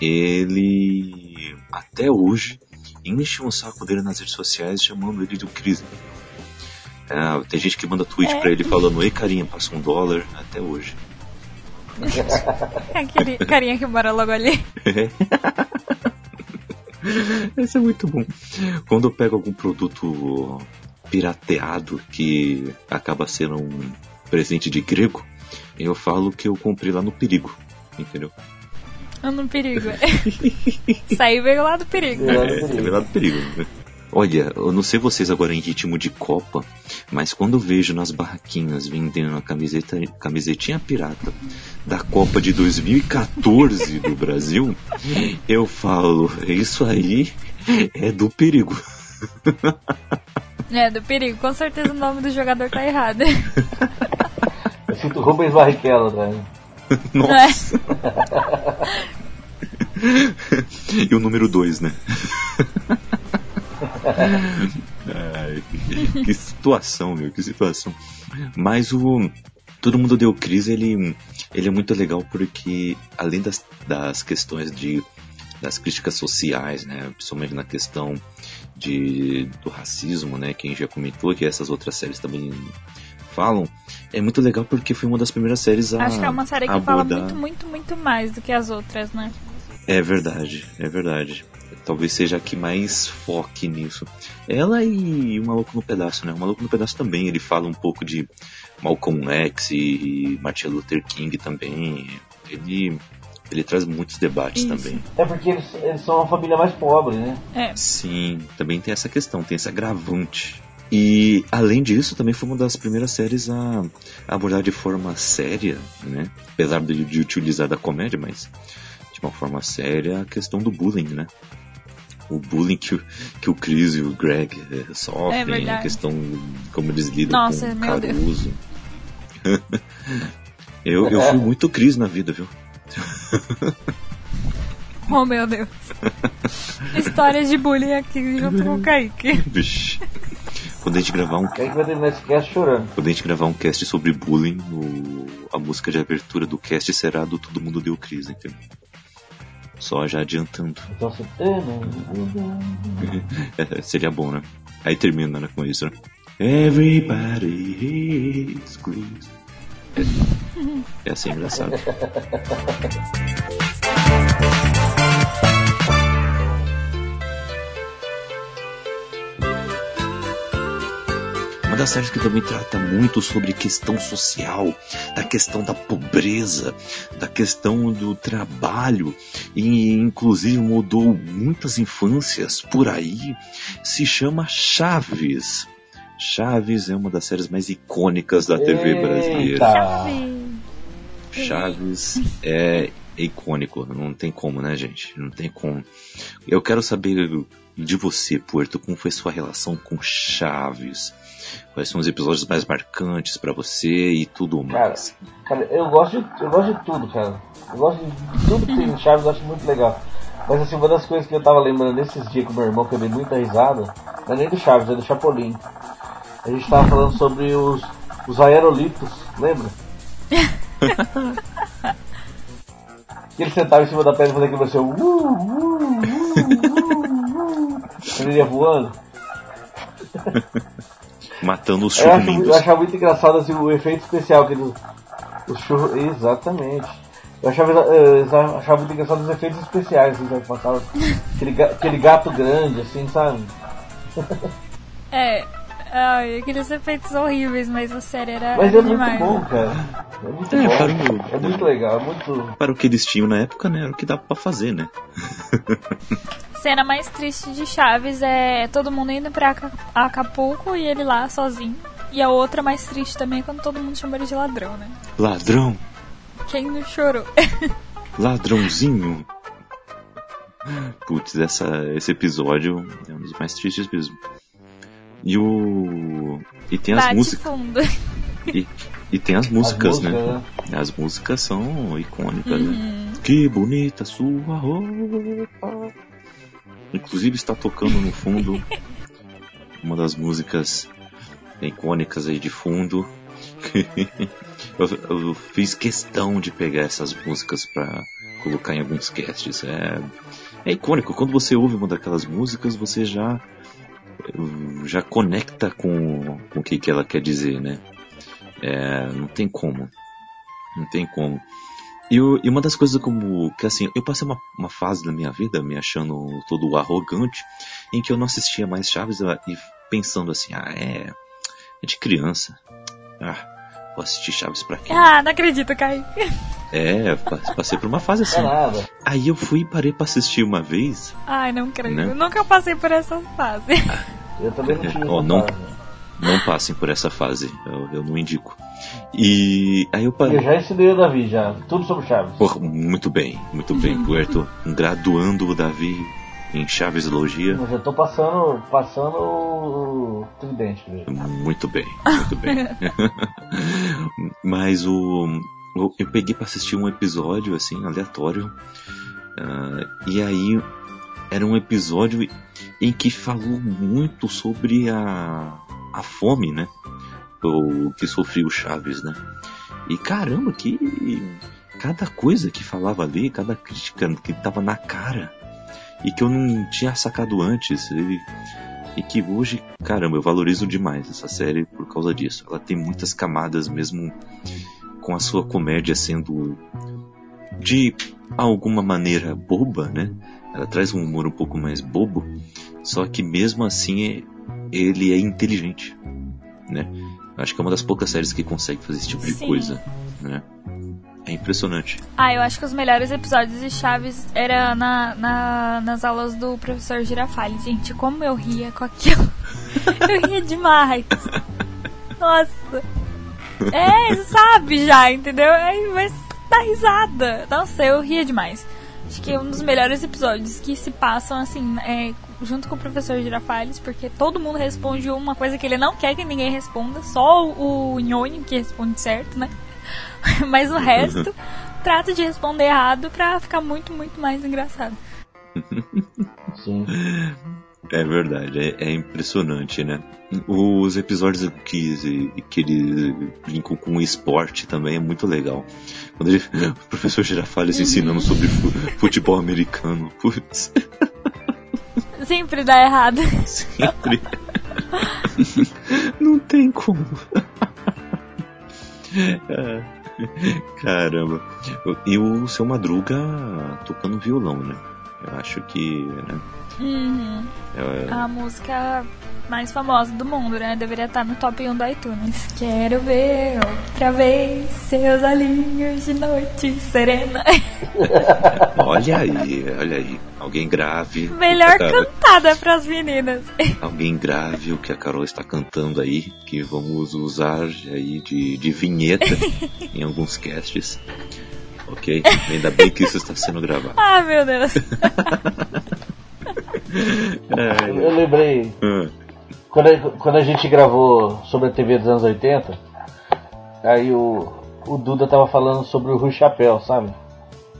ele até hoje enche um saco dele nas redes sociais chamando ele de Chris. É, tem gente que manda tweet É. pra ele falando, ei carinha, passa um dólar, até hoje. Aquele carinha que mora logo ali. Esse é muito bom. Quando eu pego algum produto pirateado que acaba sendo um presente de grego, eu falo que eu comprei lá no perigo. Entendeu? No perigo. Saiu veio lá do perigo. É. É, é lá do perigo. Né? Olha, eu não sei vocês agora em ritmo de Copa, mas quando eu vejo nas barraquinhas vendendo a camiseta, camisetinha pirata da Copa de 2014 do Brasil, eu falo, isso aí é do perigo. É, do perigo. Com certeza o nome do jogador tá errado. Eu sinto Rubens Barrichello atrás. Nossa! e o número 2, né? Ai, que situação, meu, que situação. Mas o Todo Mundo Deu Crise, ele, ele é muito legal porque, além das, das questões de das críticas sociais, né, principalmente na questão de, do racismo, né, que a gente já comentou, que essas outras séries também falam, é muito legal porque foi uma das primeiras séries a Acho que é uma série que fala abordar- muito, muito, muito mais do que as outras, né? é verdade, é verdade. Talvez seja a que mais foque nisso. Ela e o Maluco no Pedaço, né? O Maluco no Pedaço também, ele fala um pouco de Malcolm X e Martin Luther King também. Ele, ele traz muitos debates Isso. também. É porque eles, eles são uma família mais pobre, né? É. Sim, também tem essa questão, tem esse agravante. E além disso, também foi uma das primeiras séries a, a abordar de forma séria, né? Apesar de, de utilizar da comédia, mas de uma forma séria a questão do bullying, né? O bullying que, o- que o Chris e o Greg É sofrem, a verdade. questão como eles lidam Nossa, com o. Caruso. eu, eu fui muito Chris na vida, viu? Oh, meu Deus. Histórias de bullying aqui junto com o Kaique. Vixe. Quando a gente gravar um Quem vai terminar esse cast chorando? Quando a gente gravar um cast sobre bullying, o- a música de abertura do cast será do Todo Mundo Deu Crise, entendeu? Só já adiantando. Então você. É, seria bom, né? Aí termina né, com isso, né? Everybody hates Chris. É, é assim, engraçado. das séries que também trata muito sobre questão social, da questão da pobreza, da questão do trabalho, e inclusive mudou muitas infâncias por aí, se chama Chaves. Chaves é uma das séries mais icônicas da TV brasileira. Eita. Chaves é icônico, não tem como, né, gente? Não tem como. Eu quero saber de você, Puerto, como foi sua relação com Chaves? Quais são os episódios mais marcantes pra você e tudo Cara, mais. cara, eu gosto, de, eu gosto de tudo, cara. Eu gosto de tudo que tem no Chaves, eu acho muito legal. Mas assim, uma das coisas que eu tava lembrando desses dias com meu irmão, que eu dei muita risada, não é nem do Chaves, é do Chapolin. A gente tava falando sobre os, os aerolitos, lembra? que ele sentava em cima da pedra e fazia aquele assim, uh, uh, uh, uh, uh. Ele ia voando. Matando os Eu, acho, eu churrinhos. achava muito engraçado assim, o efeito especial que eles. Os churros. Exatamente. Eu achava, eu achava muito engraçado os efeitos especiais assim, que passava. Aquele, aquele gato grande, assim, sabe? É. Ai, aqueles efeitos horríveis, mas a série era, Mas era é muito bom, cara. É muito É, bom. para o- É muito legal, é muito. Para o que eles tinham na época, né? Era o que dava pra fazer, né? Cena mais triste de Chaves é todo mundo indo pra Aca- Acapulco e ele lá sozinho. E a outra mais triste também é quando todo mundo chama ele de ladrão, né? Ladrão! Quem não chorou? Ladrãozinho! Putz, essa, esse episódio é um dos mais tristes mesmo. E o. E tem as músicas. E, e tem as músicas, músicas, né? As músicas são icônicas, né? Que bonita sua roupa. Inclusive está tocando no fundo uma das músicas icônicas aí de fundo. eu, eu fiz questão de pegar essas músicas para colocar em alguns casts. É, é icônico. Quando você ouve uma daquelas músicas, você já já conecta com, com o que, que ela quer dizer, né? É, não tem como. Não tem como. E, e uma das coisas como que assim, eu passei uma, uma fase da minha vida me achando todo arrogante, em que eu não assistia mais Chaves e pensando assim, ah, é, é de criança. Ah, vou assistir Chaves pra quê? Ah, não acredito, Kai. É, pa- passei por uma fase é assim. nada. Aí eu fui e parei pra assistir uma vez. Ai, não creio. Né? Eu nunca passei por essa fase. Eu também não tive. Ó, essa não- fase. Não passem por essa fase, eu, eu não indico. E aí eu parei. Eu já ensinei o Davi, já. Tudo sobre Chaves. Porra, muito bem, muito bem, Puerto. Graduando o Davi em Chaveologia. Eu já tô passando, passando o tridente. Muito bem, muito bem. Mas o. o- Eu peguei pra assistir um episódio, assim, aleatório. ah, e aí era um episódio em que falou muito sobre a, a fome, né? O que sofreu o Chaves, né? E caramba, que cada coisa que falava ali, cada crítica que tava na cara e que eu não tinha sacado antes. E, que hoje, caramba, eu valorizo demais essa série por causa disso. Ela tem muitas camadas, mesmo com a sua comédia sendo de alguma maneira boba, né? Ela traz um humor um pouco mais bobo, só que mesmo assim ele é inteligente, né? Acho que é uma das poucas séries que consegue fazer esse tipo de Sim. coisa, né? É impressionante. Ah, eu acho que os melhores episódios de Chaves era na, na- nas aulas do professor Girafales. Gente, como eu ria com aquilo. eu ria demais. Nossa. É, você sabe já, entendeu? Aí vai dar risada. Nossa, eu ria demais. Acho que é um dos melhores episódios que se passam assim, é, junto com o professor Girafales, porque todo mundo responde uma coisa que ele não quer que ninguém responda, só o, o Nhonho que responde certo, né? Mas o resto trata de responder errado pra ficar muito, muito mais engraçado. Sim. É verdade, é, é impressionante, né? Os episódios que, que eles brincam com o esporte também é muito legal. Quando ele, o professor Girafales ensinando sobre fu- futebol americano. Putz, Sempre dá errado. sempre. Não tem como. É, Caramba. E o seu Madruga tocando violão, né? Eu acho que. Né? Uhum. É, A música mais famosa do mundo, né? Deveria estar no top 1 do iTunes. Quero ver outra vez seus olhinhos de noite serena. Olha aí, olha aí. Alguém grave. Melhor Carol- cantada pras meninas. Alguém grave o que a Carol está cantando aí, que vamos usar aí de, de vinheta em alguns casts. Ok? Ainda bem que isso está sendo gravado. Ah, meu Deus. Eu, eu lembrei. Ah, Quando a, quando a gente gravou sobre a TV dos anos 80, aí o, o Duda tava falando sobre o Rui Chapéu, sabe?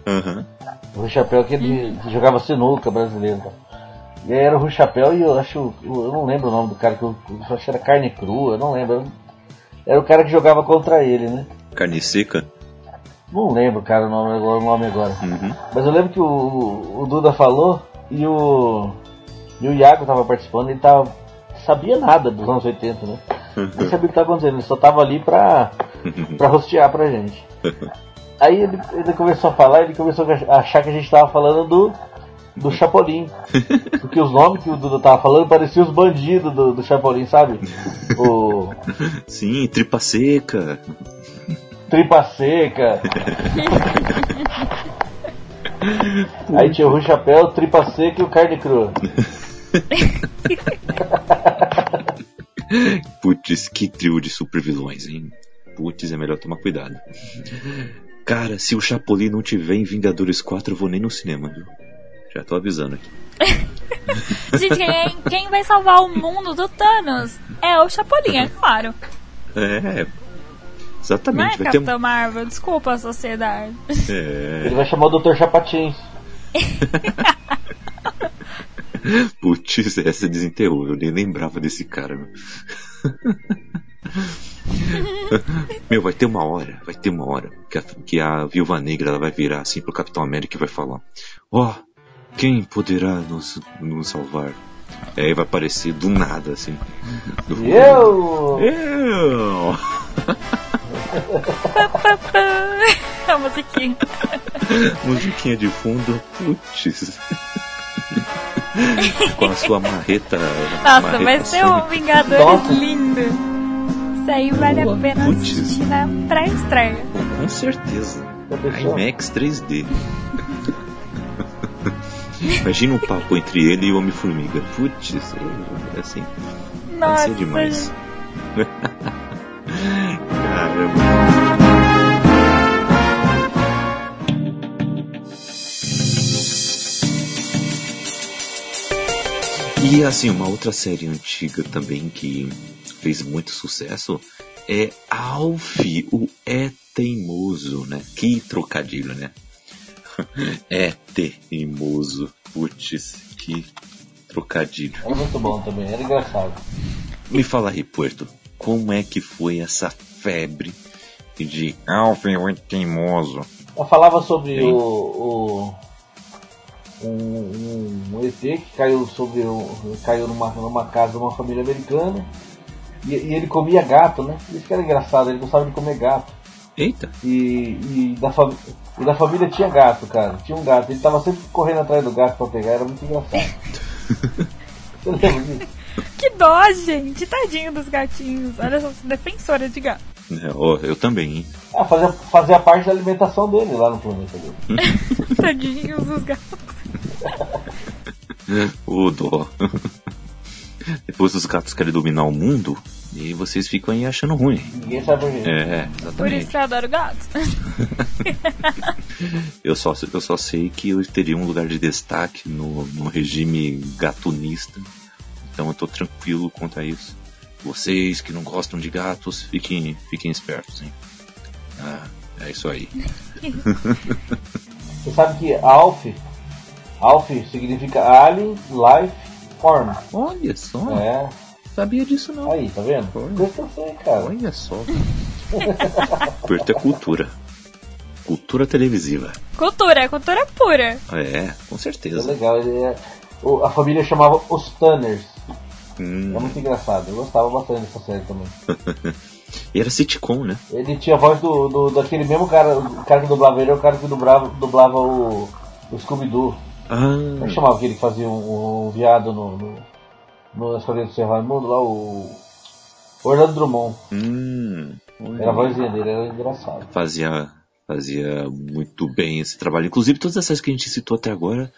Aham. O Rui Chapéu que ele jogava sinuca brasileiro. E aí era o Rui Chapéu e eu acho. Eu não lembro o nome do cara, que eu, eu acho que era carne crua, eu não lembro. Era o cara que jogava contra ele, né? Carne seca? Não lembro, cara, o nome agora. O nome agora. Uhum. Mas eu lembro que o, o Duda falou e o. E o Iago tava participando, ele tava. sabia nada dos anos 80, né? Nem sabia o que tava acontecendo, ele só tava ali pra, pra rostear pra gente. Aí ele, ele começou a falar, ele começou a achar que a gente tava falando do, do Chapolin. Porque os nomes que o Duda tava falando pareciam os bandidos do, do Chapolin, sabe? O Sim, tripa seca. Tripa Seca. Aí tinha o Rui Chapéu, Tripa Seca e o Carne Crua. Putz, que trio de super vilões, hein? Putz, é melhor tomar cuidado. Cara, se o Chapolin não tiver em Vingadores 4, eu vou nem no cinema, viu? Já tô avisando aqui. Gente, quem, quem vai salvar o mundo do Thanos? É o Chapolin, é claro. É, Não é exatamente. Vai ter um... Capitão Marvel, desculpa a sociedade. É, Ele vai chamar o Dr. Chapatins. putz, essa desenterrou. Eu nem lembrava desse cara, meu. Meu, vai ter uma hora, vai ter uma hora que a, que a Viúva Negra ela vai virar assim pro Capitão América e vai falar: Ó, quem poderá nos, nos salvar? E aí vai aparecer do nada, assim. Do- Eu! Eu! a musiquinha. Musiquinha de fundo, putz. Com a sua marreta. Nossa, marreta vai ser um. Vingadores Nossa. lindo. Isso aí vale a Boa, pena putz. assistir na pré-estreia. Com certeza. IMAX 3D. Imagina um papo entre ele e o Homem-Formiga. Putz, é assim. Vai Nossa, ser demais. Caramba. E assim, uma outra série antiga também que fez muito sucesso é Alf, o É Teimoso, né? Que trocadilho, né? É teimoso. Putz, que trocadilho. Era muito bom também, era engraçado. Me fala aí, Puerto, como é que foi essa febre de Alf, o É Teimoso? Ela falava sobre o, o um, um, ET que caiu sobre caiu numa, numa casa de uma família americana e, e ele comia gato, né? Isso que era engraçado, ele gostava de comer gato. Eita, E, e, da fam- e da família tinha gato, cara. Tinha um gato. Ele tava sempre correndo atrás do gato pra pegar, era muito engraçado. Você lembra disso? Que dó, gente. Tadinho dos gatinhos. Olha só, sou defensora de gato. É, ó, eu também, hein? Ah, fazia, fazia parte da alimentação dele lá no planeta dele. Tadinhos dos gatos. Ô dó. Depois os gatos querem dominar o mundo e vocês ficam aí achando ruim. Ninguém sabe por quê. É, Por isso exatamente. que eu adoro gatos. Eu só, eu só sei que eu teria um lugar de destaque no, no regime gatunista. Então eu tô tranquilo quanto a isso. Vocês que não gostam de gatos, fiquem, fiquem espertos, hein? Ah, é isso aí. Você sabe que Alf, Alf significa Alien Life Form. Olha só, É, sabia disso não. aí, tá vendo? Olha. Cara. Olha só. Puerto é cultura. Cultura televisiva. Cultura, cultura pura. É, com É certeza. legal. Ele é, o- a família chamava os Tanners. Hum, É muito engraçado. Eu gostava bastante dessa série também. e era sitcom, né? Ele tinha a voz do, do- daquele mesmo cara, o cara que dublava ele, é o cara que dublava, dublava o, o Scooby-Doo. Como é que Ah, chamava aquele que fazia um, um viado no, no, no Esquadrão do Serra Mundo lá, o Orlando Drummond. hum. Era a vozinha dele, era engraçado. fazia fazia muito bem esse trabalho. Inclusive todas as séries que a gente citou até agora,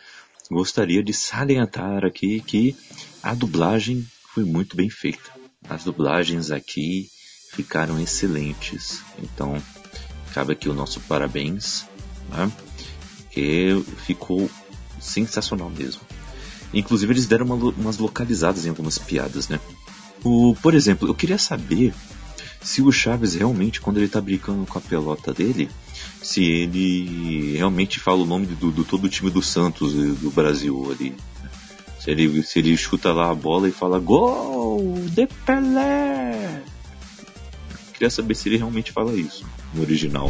gostaria de salientar aqui que a dublagem foi muito bem feita. As dublagens aqui ficaram excelentes. Então, cabe aqui o nosso parabéns, né? que ficou sensacional mesmo. Inclusive eles deram uma umas localizadas em algumas piadas, né? O, por exemplo, eu queria saber se o Chaves realmente, quando ele tá brincando com a pelota dele, se ele realmente fala o nome do, do todo o time do Santos do Brasil ali. Se ele, se ele chuta lá a bola e fala Gol de Pelé! Queria saber se ele realmente fala isso no original.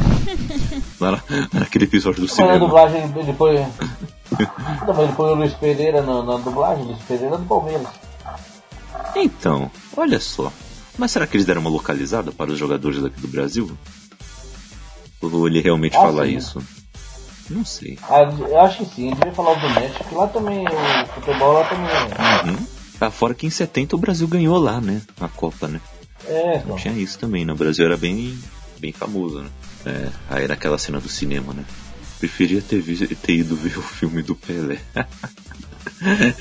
na, naquele episódio do na cinema. dublagem ele põe. Não, mas ele põe o Luiz Pereira na, na dublagem, Luiz Pereira do Palmeiras. Então, olha só. Mas será que eles deram uma localizada para os jogadores daqui do Brasil? Ou ele realmente Ah, fala sim. isso? Não sei. Ah, eu acho que sim, ele devia falar o do México, que lá também, o futebol lá também é. Uhum. Ah, fora que em 70 o Brasil ganhou lá, né? A Copa, né? É, então. Tinha isso também, né? O Brasil era bem, bem famoso, né? É, aí naquela cena do cinema, né? Preferia ter, vi- ter ido ver o filme do Pelé.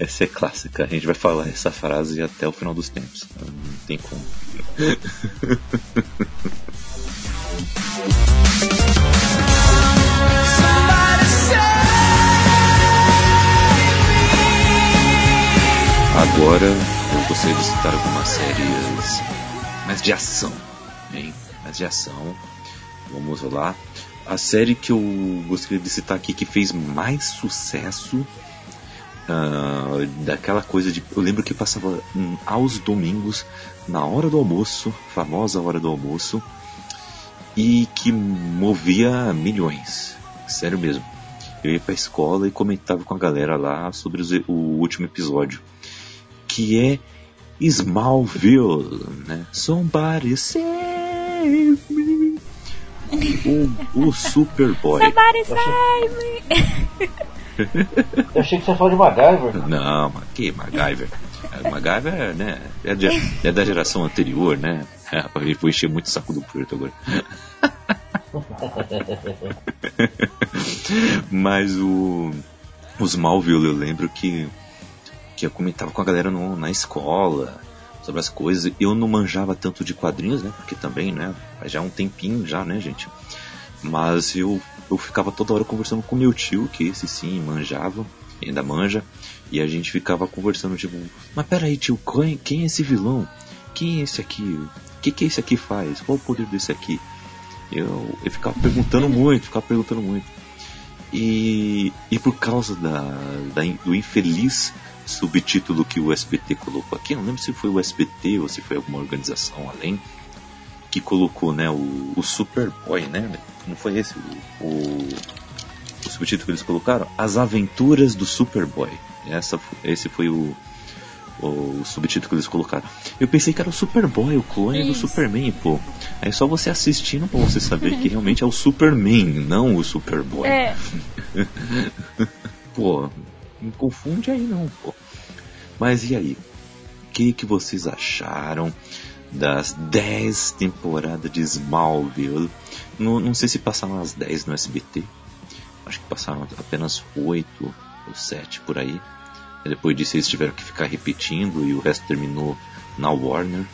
Essa é clássica, a gente vai falar essa frase até o final dos tempos. Não tem como. Agora eu gostaria de citar algumas séries mais de ação, hein? Mais de ação. Vamos lá. A série que eu gostaria de citar aqui que fez mais sucesso ah, daquela coisa de. Eu lembro que passava hum, aos domingos, na hora do almoço, famosa hora do almoço, e que movia milhões. Sério mesmo. Eu ia pra escola e comentava com a galera lá sobre os- o último episódio. Que é Smallville, né? Somebody save me. O, o Superboy. Somebody save me! Eu achei que você ia falar de MacGyver. Não, mas que MacGyver? É, MacGyver, né? É, de- é da geração anterior, né? É, eu vou encher muito o saco do Puerto agora. Mas o. Os Smallville eu lembro que. Que eu comentava com a galera no- na escola sobre as coisas. Eu não manjava tanto de quadrinhos, né? Porque também, né? Já um tempinho já, né, gente? Mas eu, eu ficava toda hora conversando com meu tio, que esse sim manjava, ainda manja, e a gente ficava conversando, tipo, mas peraí, tio, quem, quem é esse vilão? Quem é esse aqui? O que, que esse aqui faz? Qual o poder desse aqui? Eu, eu ficava perguntando muito, ficava perguntando muito. E, e por causa da, da, do infeliz subtítulo que o SBT colocou aqui, não lembro se foi o SBT ou se foi alguma organização além, que colocou né, o, o Superboy, né? Não foi esse o, o, o subtítulo que eles colocaram? As Aventuras do Superboy. Essa, esse foi o, o subtítulo que eles colocaram. Eu pensei que era o Superboy, o clone do Isso. Superman, pô. É só você assistindo pra você saber que realmente é o Superman, não o Superboy. É, Pô, não confunde aí não, pô. Mas e aí? O que, que vocês acharam das 10 temporadas de Smallville? Não, não sei se passaram as 10 no SBT. Acho que passaram apenas 8 ou 7 por aí. E depois disso eles tiveram que ficar repetindo e o resto terminou na Warner.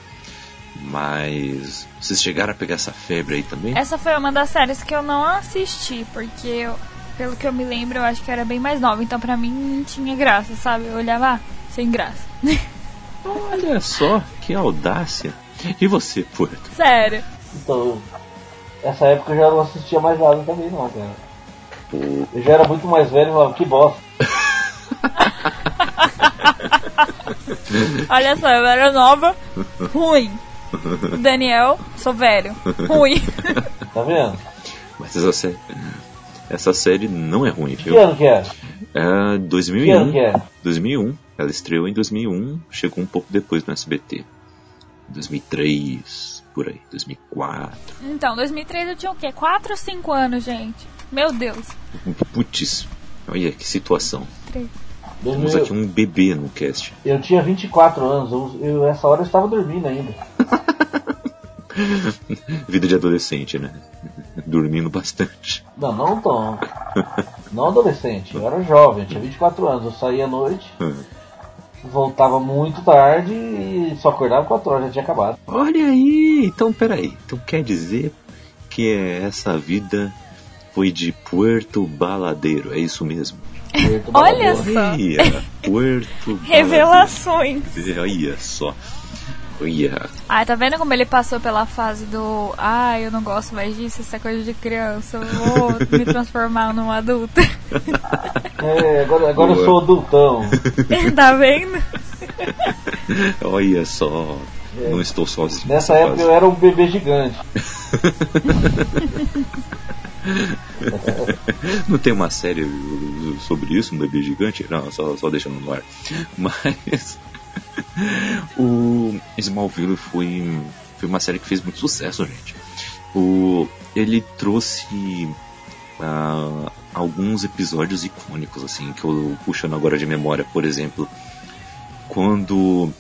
Mas vocês chegaram a pegar essa febre aí também? essa foi uma das séries que eu não assisti, porque eu, pelo que eu me lembro, eu acho que era bem mais nova, então pra mim não tinha graça, sabe? Eu olhava, ah, sem graça. Olha só, que audácia. E você, Puerto? Sério. Então, essa época eu já não assistia mais nada também não, cara. Eu já era muito mais velho e falava, que bosta. Olha só, eu era nova, ruim. Daniel, sou velho, ruim. Tá vendo? Mas essa série, essa série não é ruim, Que viu? ano que era? É Que ano 2001. que era? 2001. Ela estreou em 2001, chegou um pouco depois no SBT. 2003, por aí, 2004. Então, 2003 eu tinha o quê? 4 ou 5 anos, gente? Meu Deus. Putz, olha que situação. Três. Temos aqui um bebê no cast. Eu tinha 24 anos, eu, eu, essa hora eu estava dormindo ainda. Vida de adolescente, né? Dormindo bastante. Não, não tão. Não adolescente, eu era jovem, tinha 24 anos. Eu saía à noite, voltava muito tarde e só acordava 4 horas, já tinha acabado. Olha aí! Então, peraí. Então quer dizer que essa vida foi de Puerto Baladeiro, é isso mesmo? Puerto Olha só. Olha, Puerto Revelações. Olha só. Olha. Ai, tá vendo como ele passou pela fase do ai, eu não gosto mais disso, isso é coisa de criança, eu vou me transformar num adulto. É, agora, agora eu sou adultão. tá vendo? Olha só. Não estou sozinho. Nessa nessa época fase. eu era um bebê gigante. Não tem uma série sobre isso, um bebê gigante? Não, só, só deixando no ar. Mas o Smallville foi, foi uma série que fez muito sucesso, gente. O, ele trouxe ah, alguns episódios icônicos, assim, que eu puxando agora de memória, por exemplo, quando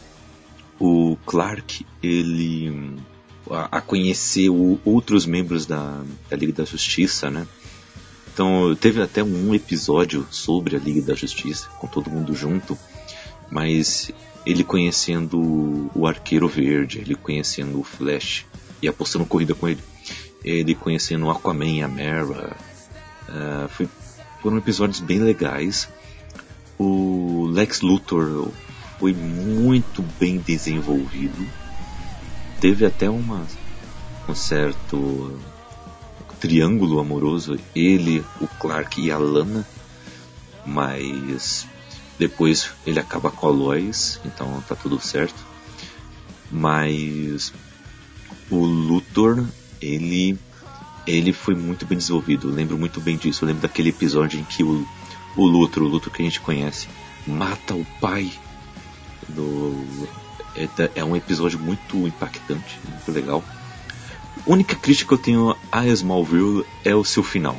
o Clark ele a, a conhecer o- outros membros da, da Liga da Justiça, né? Então teve até um episódio sobre a Liga da Justiça, com todo mundo junto, mas ele conhecendo o Arqueiro Verde, ele conhecendo o Flash e apostando corrida com ele, ele conhecendo o Aquaman e a Mera, ah, foi- foram episódios bem legais. O Lex Luthor foi muito bem desenvolvido. Teve até uma, um certo triângulo amoroso, ele, o Clark e a Lana, mas depois ele acaba com a Lois, então tá tudo certo. Mas o Luthor, ele ele foi muito bem desenvolvido. Eu lembro muito bem disso. Eu lembro daquele episódio em que o, o Luthor, o Luthor que a gente conhece, mata o pai do. É, é um episódio muito impactante, muito legal. A única crítica que eu tenho a Smallville é o seu final.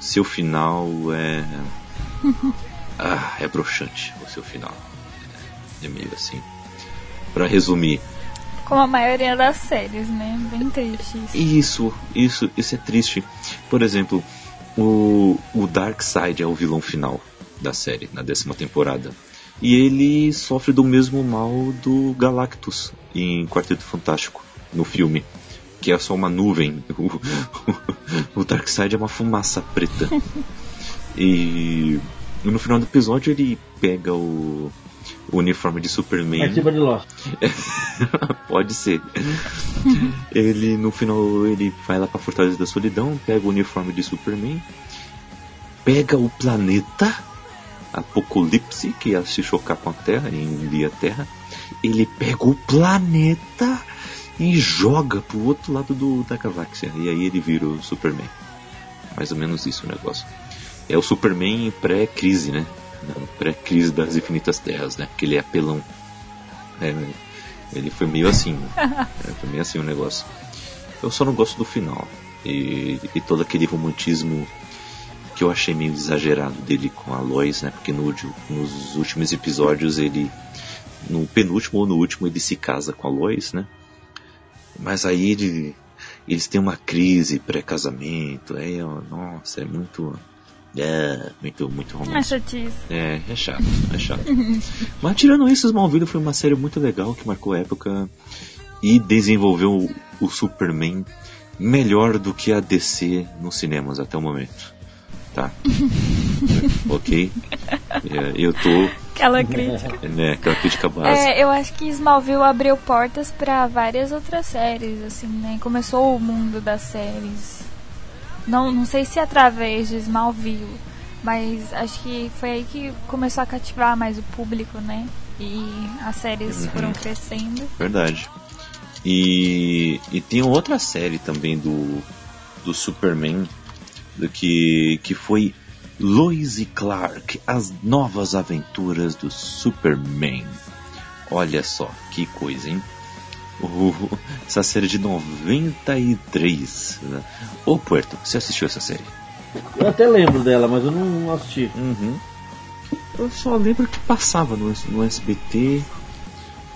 Seu final é. Ah, é broxante o seu final. É meio assim. Pra resumir, Como a maioria das séries, né? Bem triste isso. Isso, isso, isso é triste. Por exemplo, o, o Darkseid é o vilão final da série, na décima temporada. E ele sofre do mesmo mal do Galactus em Quarteto Fantástico, no filme. Que é só uma nuvem. O, o Darkseid é uma fumaça preta. E no final do episódio ele pega o, o uniforme de Superman. Participa de Lost. Pode ser. ele no final ele vai lá pra Fortaleza da Solidão, pega o uniforme de Superman, pega o planeta Apocalipse, que ia se chocar com a Terra, engolir a Terra. Ele pega o planeta e joga pro outro lado do, da galáxia. E aí ele vira o Superman. Mais ou menos isso o negócio. É o Superman pré-crise, né? Pré-crise das infinitas terras, né? Porque ele é apelão. É, ele foi meio assim. né? É, foi meio assim o negócio. Eu só não gosto do final. E, e todo aquele romantismo que eu achei meio exagerado dele com a Lois, né? Porque no, nos últimos episódios ele. No penúltimo ou no último ele se casa com a Lois, né? Mas aí ele, eles têm uma crise pré-casamento. Aí, ó, nossa, é muito. É, muito, muito é romântico. chatice. É, é chato, é chato. Mas tirando isso, Smallville foi uma série muito legal que marcou época e desenvolveu o, o Superman melhor do que a DC nos cinemas até o momento. Tá? ok? É, eu tô, Aquela crítica. né, aquela crítica básica. É, eu acho que Smallville abriu portas pra várias outras séries, assim, né? Começou o mundo das séries. Não, não sei se através de Smallville, mas acho que foi aí que começou a cativar mais o público, né? E as séries foram crescendo. Verdade. E, e tem outra série também do, do Superman do que, que foi Lois e Clark, as novas aventuras do Superman. Olha só, que coisa, hein? O- essa série de 93. Né? Ô Puerto, você assistiu essa série? Eu até lembro dela, mas eu não, assisti. Uhum. Eu só lembro que passava no, no SBT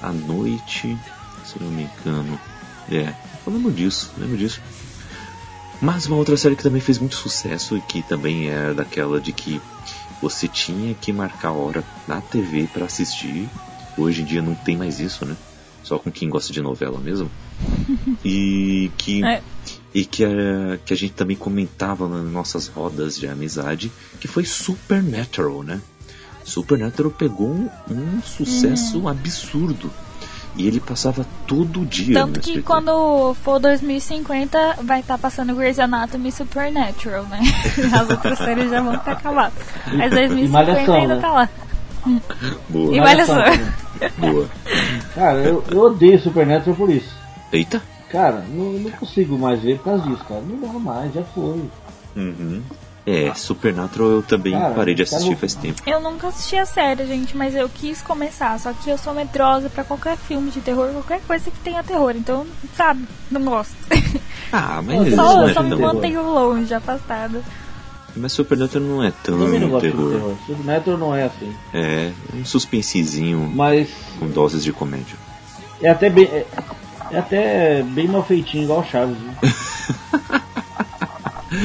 à noite, se não me engano. É, eu lembro disso, lembro disso. Mas uma outra série que também fez muito sucesso e que também é daquela de que você tinha que marcar a hora na TV para assistir. Hoje em dia não tem mais isso, né? Só com quem gosta de novela mesmo. E que É. e que a, que a gente também comentava nas nossas rodas de amizade, que foi Supernatural, né? Supernatural pegou um, um sucesso Uhum. absurdo. E ele passava todo dia Tanto que SBT. quando for 2050 vai estar passando Grey's Anatomy e Supernatural, né? As outras séries já vão ter acabado. Mas 2050 Malhação, ainda né? tá lá. Boa, E Malhação. boa. Cara, eu, eu odeio Supernatural por isso. Eita! Cara, não, não consigo mais ver por causa disso, cara. Não dá mais, já foi. Uhum. É, Supernatural eu também Cara, parei de tá assistir faz tempo. Eu nunca assisti a série, gente, mas eu quis começar. Só que eu sou medrosa pra qualquer filme de terror, qualquer coisa que tenha terror. Então, sabe, não gosto. Ah, mas Só- só é só me mantenho longe, afastada. Mas Supernatural não é Eu tão também não gosto de terror. terror. Supernatural não é assim. É um suspensezinho Mas com doses de comédia. é até bem. É, é até bem mal feitinho, igual o Chaves, viu?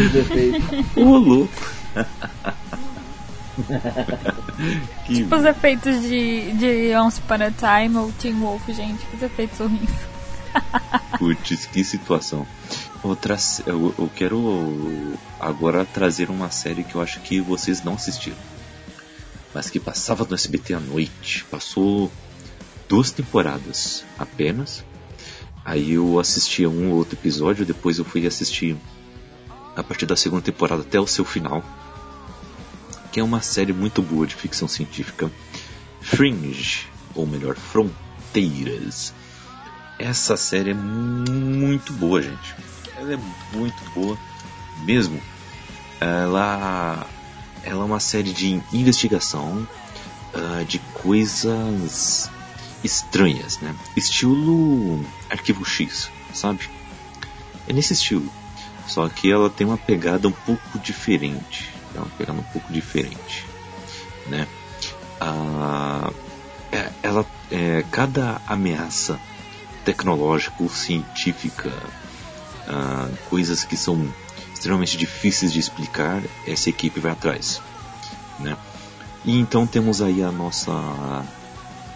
Os efeitos. Ô, louco! que Tipo os efeitos de, de Once Upon a Time ou Teen Wolf, gente. Os efeitos ruins. Putz, que situação. Outra, eu, eu quero agora trazer uma série que eu acho que vocês não assistiram. Mas que passava no SBT à noite. Passou duas temporadas apenas. Aí eu assistia um ou outro episódio, depois eu fui assistir a partir da segunda temporada até o seu final. Que é uma série muito boa de ficção científica. Fringe, ou melhor, Fronteiras. Essa série é muito boa, gente. Ela é muito boa mesmo. Ela, ela é uma série de investigação ah, de coisas estranhas, né? Estilo Arquivo X, sabe? É nesse estilo. Só que ela tem uma pegada um pouco diferente. É uma pegada um pouco diferente, né? Ah, é- ela, é, cada ameaça tecnológica ou científica, coisas que são extremamente difíceis de explicar, essa equipe vai atrás, né? E então temos aí a nossa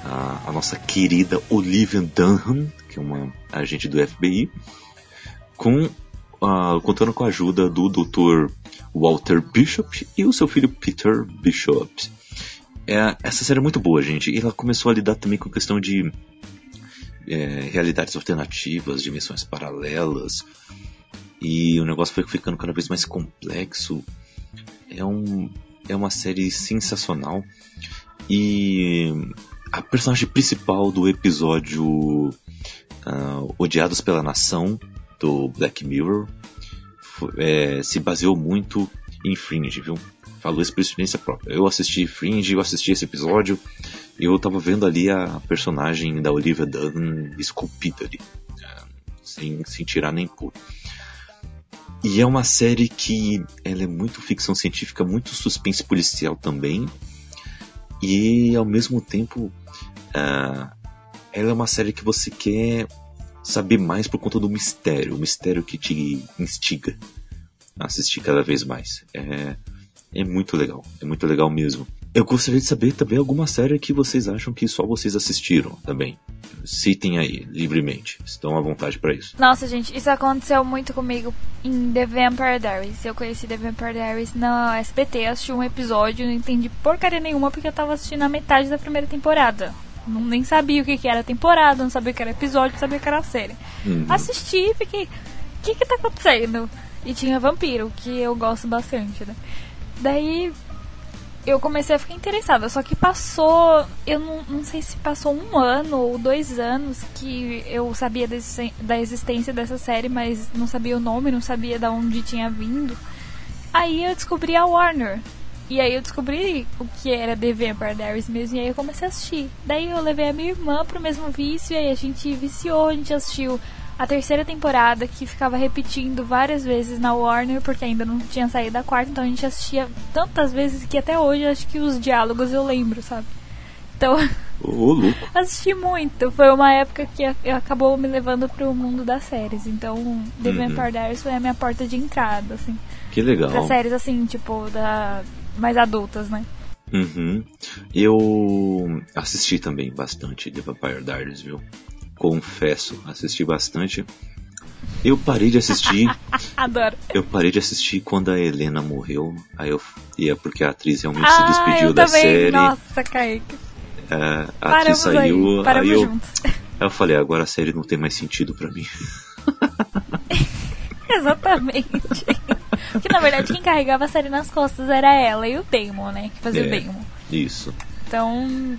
a, a nossa querida Olivia Dunham, que é uma agente do FBI, com ah, contando com a ajuda do Dr. Walter Bishop e o seu filho Peter Bishop. É, essa série é muito boa, gente. E ela começou a lidar também com a questão de é, realidades alternativas, dimensões paralelas. E o negócio foi ficando cada vez mais complexo. É, um, é uma série sensacional. E a personagem principal do episódio ah, Odiados pela Nação, do Black Mirror, fo- é, se baseou muito em Fringe, viu? Falou isso por experiência própria. Eu assisti Fringe, eu assisti esse episódio, e eu tava vendo ali a personagem da Olivia Dunn esculpida ali, ah, sem, sem tirar nem pôr. E é uma série que ela é muito ficção científica, muito suspense policial também, e ao mesmo tempo ah, ela é uma série que você quer saber mais por conta do mistério, o mistério que te instiga a assistir cada vez mais. É, é muito legal, é muito legal mesmo. Eu gostaria de saber também alguma série que vocês acham que só vocês assistiram também. Citem aí, livremente. Estão à vontade para isso. Nossa, gente, isso aconteceu muito comigo em The Vampire Diaries. Eu conheci The Vampire Diaries na SBT, assisti um episódio, não entendi porcaria nenhuma porque eu tava assistindo a metade da primeira temporada. Não, nem sabia o que, que era temporada, não sabia o que era episódio, não sabia o que era série. Uhum. Assisti e fiquei, o que que tá acontecendo? E tinha vampiro, que eu gosto bastante, né? Daí eu comecei a ficar interessada, só que passou, eu não, não sei se passou um ano ou dois anos que eu sabia da existência dessa série, mas não sabia o nome, não sabia de onde tinha vindo. Aí eu descobri a Warner. E aí eu descobri o que era The Vampire Diaries mesmo, e aí eu comecei a assistir. Daí eu levei a minha irmã pro mesmo vício, e aí a gente viciou, a gente assistiu a terceira temporada, que ficava repetindo várias vezes na Warner, porque ainda não tinha saído da quarta, então a gente assistia tantas vezes que até hoje acho que os diálogos eu lembro, sabe? Então, Ô, louco. assisti muito. Foi uma época que acabou me levando pro mundo das séries. Então, The Uhum. Vampire Diaries foi a minha porta de entrada, assim. Que legal. Pra séries, assim, tipo, da... mais adultas, né? Uhum. Eu assisti também bastante The Vampire Diaries, viu? Confesso, assisti bastante. Eu parei de assistir. Adoro. Eu parei de assistir quando a Helena morreu. Aí eu. E é porque a atriz realmente ah, se despediu da também. série. Nossa, Kaique. É, a atriz Paramos saiu. aí. Paramos aí eu, aí eu falei, agora a série não tem mais sentido pra mim. Exatamente. Porque na verdade quem carregava a série nas costas era ela e o Damon, né? Que fazia o É. Damon. Isso. Então.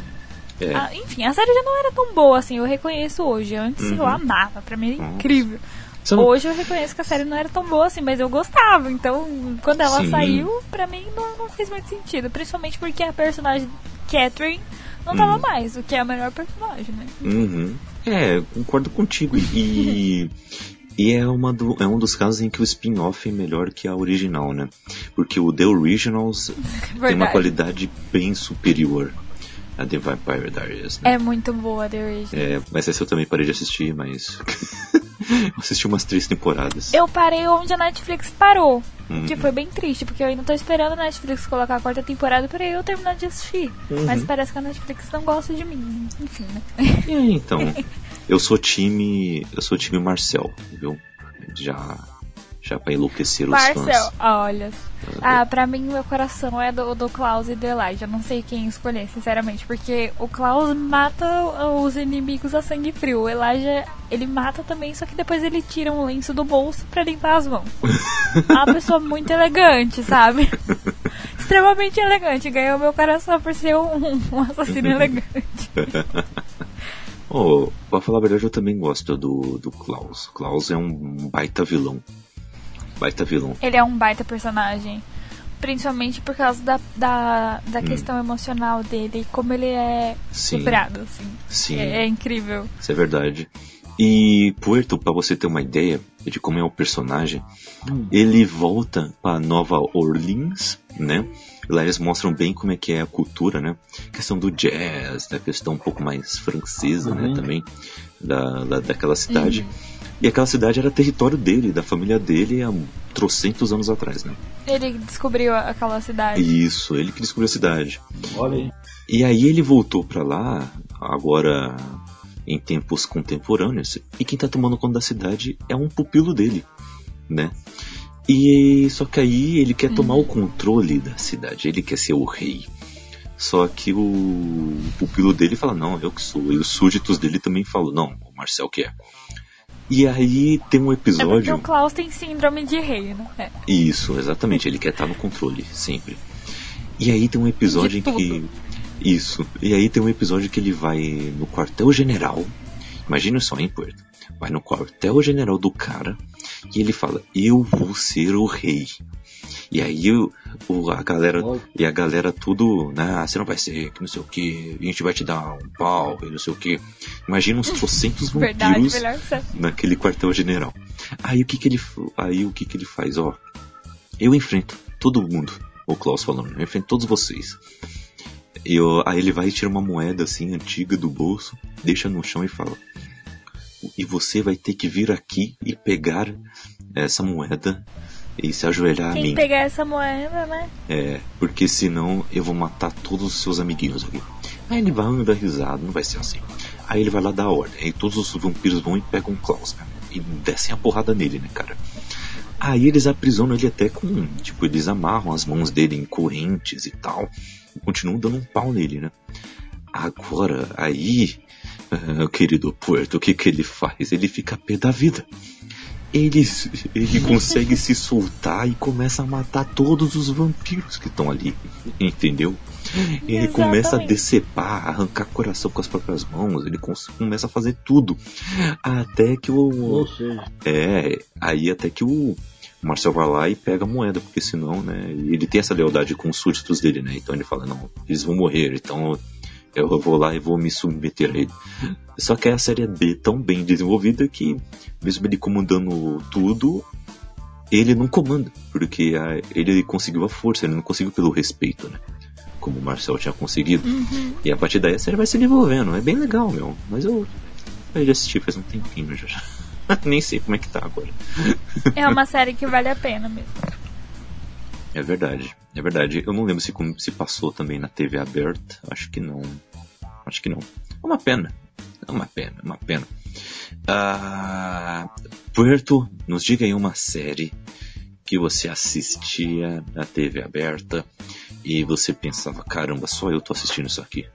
É. ah, enfim, a série já não era tão boa assim, eu reconheço hoje. Antes eu Uhum. amava, pra mim era Nossa. incrível. Não- Hoje eu reconheço que a série não era tão boa assim, mas eu gostava. Então, quando ela Sim. saiu, pra mim não, não fez muito sentido. Principalmente porque a personagem Catherine não tava Hum. mais, o que é a melhor personagem, né? Uhum. É, concordo contigo. E, e é, uma do, é um dos casos em que o spin-off é melhor que a original, né? Porque o The Originals tem uma Verdade. qualidade bem superior a The Vampire Diaries, né? É muito boa The Original. É, mas essa eu também parei de assistir, mas. eu assisti umas três temporadas. Eu parei onde a Netflix parou. Uhum. Que foi bem triste, porque eu ainda tô esperando a Netflix colocar a quarta temporada pra eu terminar de assistir. Uhum. Mas parece que a Netflix não gosta de mim. Enfim, né? É, então. Eu sou time. Eu sou time Marcel, viu? Já. Já pra enlouquecer os Marcel, olha. Ah, pra mim meu coração é do, do Klaus e do Elijah. Não sei quem escolher, sinceramente. Porque o Klaus mata os inimigos a sangue frio. O Elijah, ele mata também, só que depois ele tira um lenço do bolso pra limpar as mãos. É uma pessoa muito elegante, sabe? Extremamente elegante. Ganhou meu coração por ser um, um assassino elegante. Oh, pra falar a verdade, eu também gosto do, do Klaus. Klaus é um baita vilão. Baita vilão. Ele é um baita personagem. Principalmente por causa da, da, da questão emocional dele. Como ele é Sim. superado, assim. Sim, É, é incrível. isso é verdade. E Puerto, pra você ter uma ideia de como é o personagem, ele volta pra Nova Orleans, né? Lá eles mostram bem como é que é a cultura, né? A questão do jazz, da questão um pouco mais francesa, né? Uhum. Também da, da, daquela cidade. E aquela cidade era território dele, da família dele, há trocentos anos atrás, né? Ele descobriu aquela cidade. Isso, ele que descobriu a cidade. Olha aí. E aí ele voltou pra lá, agora em tempos contemporâneos, e quem tá tomando conta da cidade é um pupilo dele, né? E só que aí ele quer tomar o controle da cidade, ele quer ser o rei. Só que o pupilo dele fala, não, eu que sou. E os súditos dele também falam, não, o Marcel que é. E aí tem um É porque episódio. o Klaus tem síndrome de rei, né? É. Isso, exatamente. Ele quer estar no controle, sempre. E aí tem um episódio em que. Isso. E aí tem um episódio que ele vai no quartel-general. Imagina só, hein, Puerto? Vai no quartel-general do cara e ele fala: Eu vou ser o rei. E aí o, o- a galera. E a galera tudo, né? "Ah, Você não vai ser, que não sei o que, a gente vai te dar um pau, e não sei o que. Imagina uns trocentos Verdade, vampiros ser. naquele quartel-general. Aí o que que ele, aí o que que ele faz, ó? Eu enfrento todo mundo. O Klaus falando, eu enfrento todos vocês. Eu, aí ele vai e tira uma moeda assim antiga do bolso, deixa no chão e fala: E você vai ter que vir aqui e pegar essa moeda e se ajoelhar a Quem mim. pegar essa moeda, né? É, porque senão eu vou matar todos os seus amiguinhos aqui. Aí ele vai dar risada, não vai ser assim. Aí ele vai lá dar a ordem. Aí todos os vampiros vão e pegam o Klaus, né? E descem a porrada nele, né, cara? Aí eles aprisionam ele até com. Tipo, eles amarram as mãos dele em correntes e tal. E continuam dando um pau nele, né? Agora, aí. ah, querido Puerto, o que que ele faz? Ele fica pé da vida. Ele, ele consegue se soltar e começa a matar todos os vampiros que estão ali. Entendeu? Ele começa a Exatamente. decepar, arrancar coração com as próprias mãos, ele começa a fazer tudo. Até que o. Ou seja, É, aí até que o Marcel vai lá e pega a moeda, porque senão, né, ele tem essa lealdade com os súditos dele, né, então ele fala, não, eles vão morrer, então eu vou lá e vou me submeter a ele. Só que a série é B tão bem desenvolvida que, mesmo ele comandando tudo, ele não comanda, porque a- ele conseguiu a força, ele não conseguiu pelo respeito, né, como o Marcel tinha conseguido. E a partir daí a série vai se desenvolvendo, é bem legal, meu, mas eu, eu já assisti faz um tempinho já. Nem sei como é que tá agora. É uma série que vale a pena mesmo. É verdade, é verdade. Eu não lembro se, se passou também na TV aberta. Acho que não. Acho que não. É uma pena. É uma pena, é uma pena. Ah, Puerto, nos diga aí uma série que você assistia na TV aberta e você pensava, caramba, só eu tô assistindo isso aqui.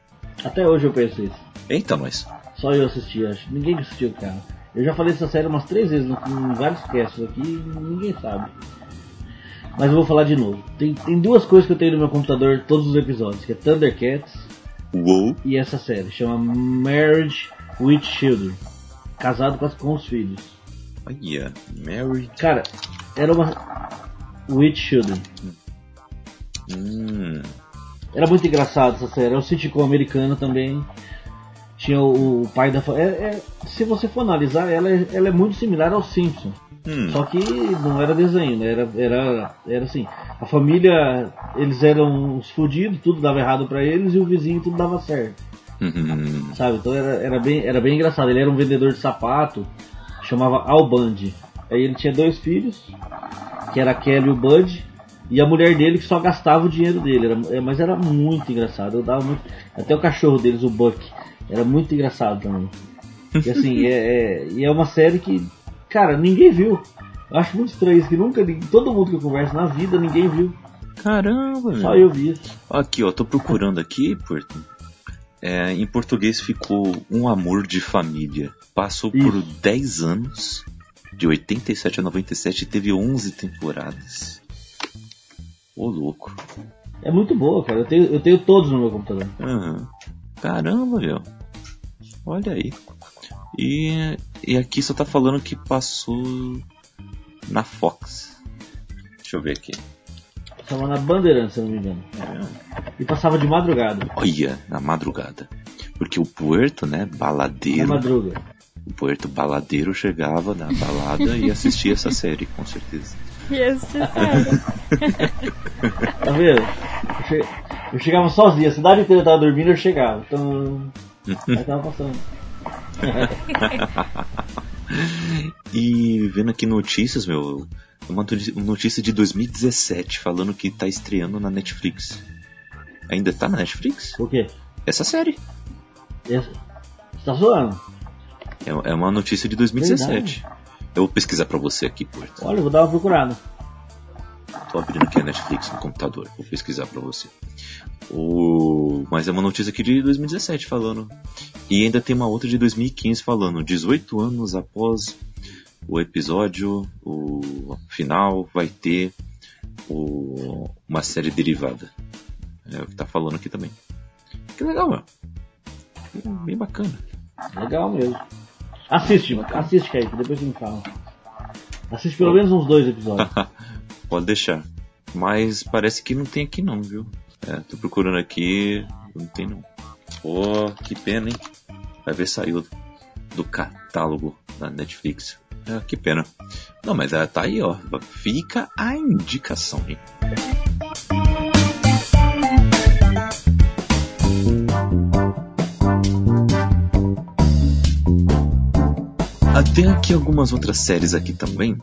Até hoje eu penso isso. Eita, nós. Só eu assisti, acho. Ninguém assistiu, cara. Eu já falei essa série umas três vezes em vários casts aqui e ninguém sabe. Mas eu vou falar de novo. Tem, tem duas coisas que eu tenho no meu computador todos os episódios, que é Thundercats Uou. e essa série, chama Marriage with Children. Casado com, as- com os filhos. Olha, Mary. Cara, era uma. With Children. Hum. Era muito engraçado essa série. É um sitcom americano também. Tinha o, o pai da. É, é- se você for analisar, ela é, ela é muito similar ao Simpson. Hum. Só que não era desenho, né? Era, era, era assim. A família, eles eram os fudidos, tudo dava errado pra eles e o vizinho tudo dava certo. Hum. Sabe? Então era, era, bem, era bem engraçado. Ele era um vendedor de sapato, chamava Al Bundy. Aí ele tinha dois filhos, que era a Kelly e o Bud, e a mulher dele que só gastava o dinheiro dele. Era- é, mas era muito engraçado. Eu dava muito. Até o cachorro deles, o Buck, era muito engraçado também. E assim, é, é, e é uma série que, cara, ninguém viu. Eu acho muito estranho isso, que nunca, todo mundo que eu converso na vida, ninguém viu. Caramba, Só meu. eu vi isso. Aqui, ó, tô procurando aqui, Puerto. É, em português ficou Um Amor de Família. Passou por Isso. 10 anos, de 87 a 97, e teve 11 temporadas. Ô, louco. É muito boa, cara. Eu tenho, eu tenho todos no meu computador. Aham. Caramba, meu. Olha aí. E, e aqui só tá falando que passou na Fox. Deixa eu ver aqui. Tava na Bandeirantes, se eu não me engano. E passava de madrugada. Olha, na madrugada. Porque o Puerto, né, Na baladeiro, madruga. o Puerto baladeiro chegava na balada e assistia essa série, com certeza. E esse sério. Tá vendo? Eu chegava sozinho, a cidade inteira tava dormindo, eu chegava. Então. Aí tava passando. E vendo aqui notícias, meu, uma notícia de 2017 falando que tá estreando na Netflix. Ainda tá na Netflix? Por quê? Essa série. Esse- Você tá zoando? É, é uma notícia de 2017. Eu vou pesquisar pra você aqui, Porto. Olha, eu vou dar uma procurada. Tô abrindo aqui a Netflix no computador. Vou pesquisar pra você. O... Mas é uma notícia aqui de 2017 falando. E ainda tem uma outra de 2015 falando. 18 anos após o episódio, o final vai ter o... uma série derivada. É o que tá falando aqui também. Que legal, mano. Bem bacana. Legal mesmo. Assiste, assiste, Kaique, depois me fala. Assiste pelo menos uns dois episódios. Pode deixar. Mas parece que não tem aqui não, viu? É, tô procurando aqui, não tem não. Pô, que pena, hein? Vai ver saiu do catálogo da Netflix. É, que pena. Não, mas ela tá aí, ó. Fica a indicação, hein? Ah, Tem aqui algumas outras séries aqui também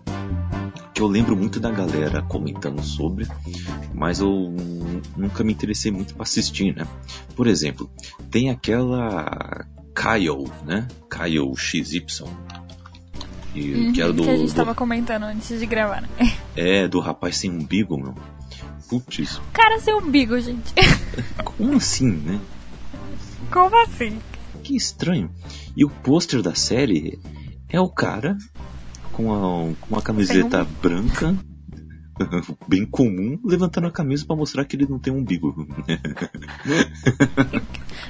que eu lembro muito da galera comentando sobre, mas eu nunca me interessei muito pra assistir, né? Por exemplo, tem aquela Kyle, né? Kyle XY. E, que era do, que a gente do- tava comentando antes de gravar, né? é, do rapaz sem umbigo, meu. Putz, O cara sem umbigo, gente. como assim, né? Como assim? Que estranho. E o pôster da série é o cara com, a, com uma camiseta branca, bem comum, levantando a camisa pra mostrar que ele não tem umbigo.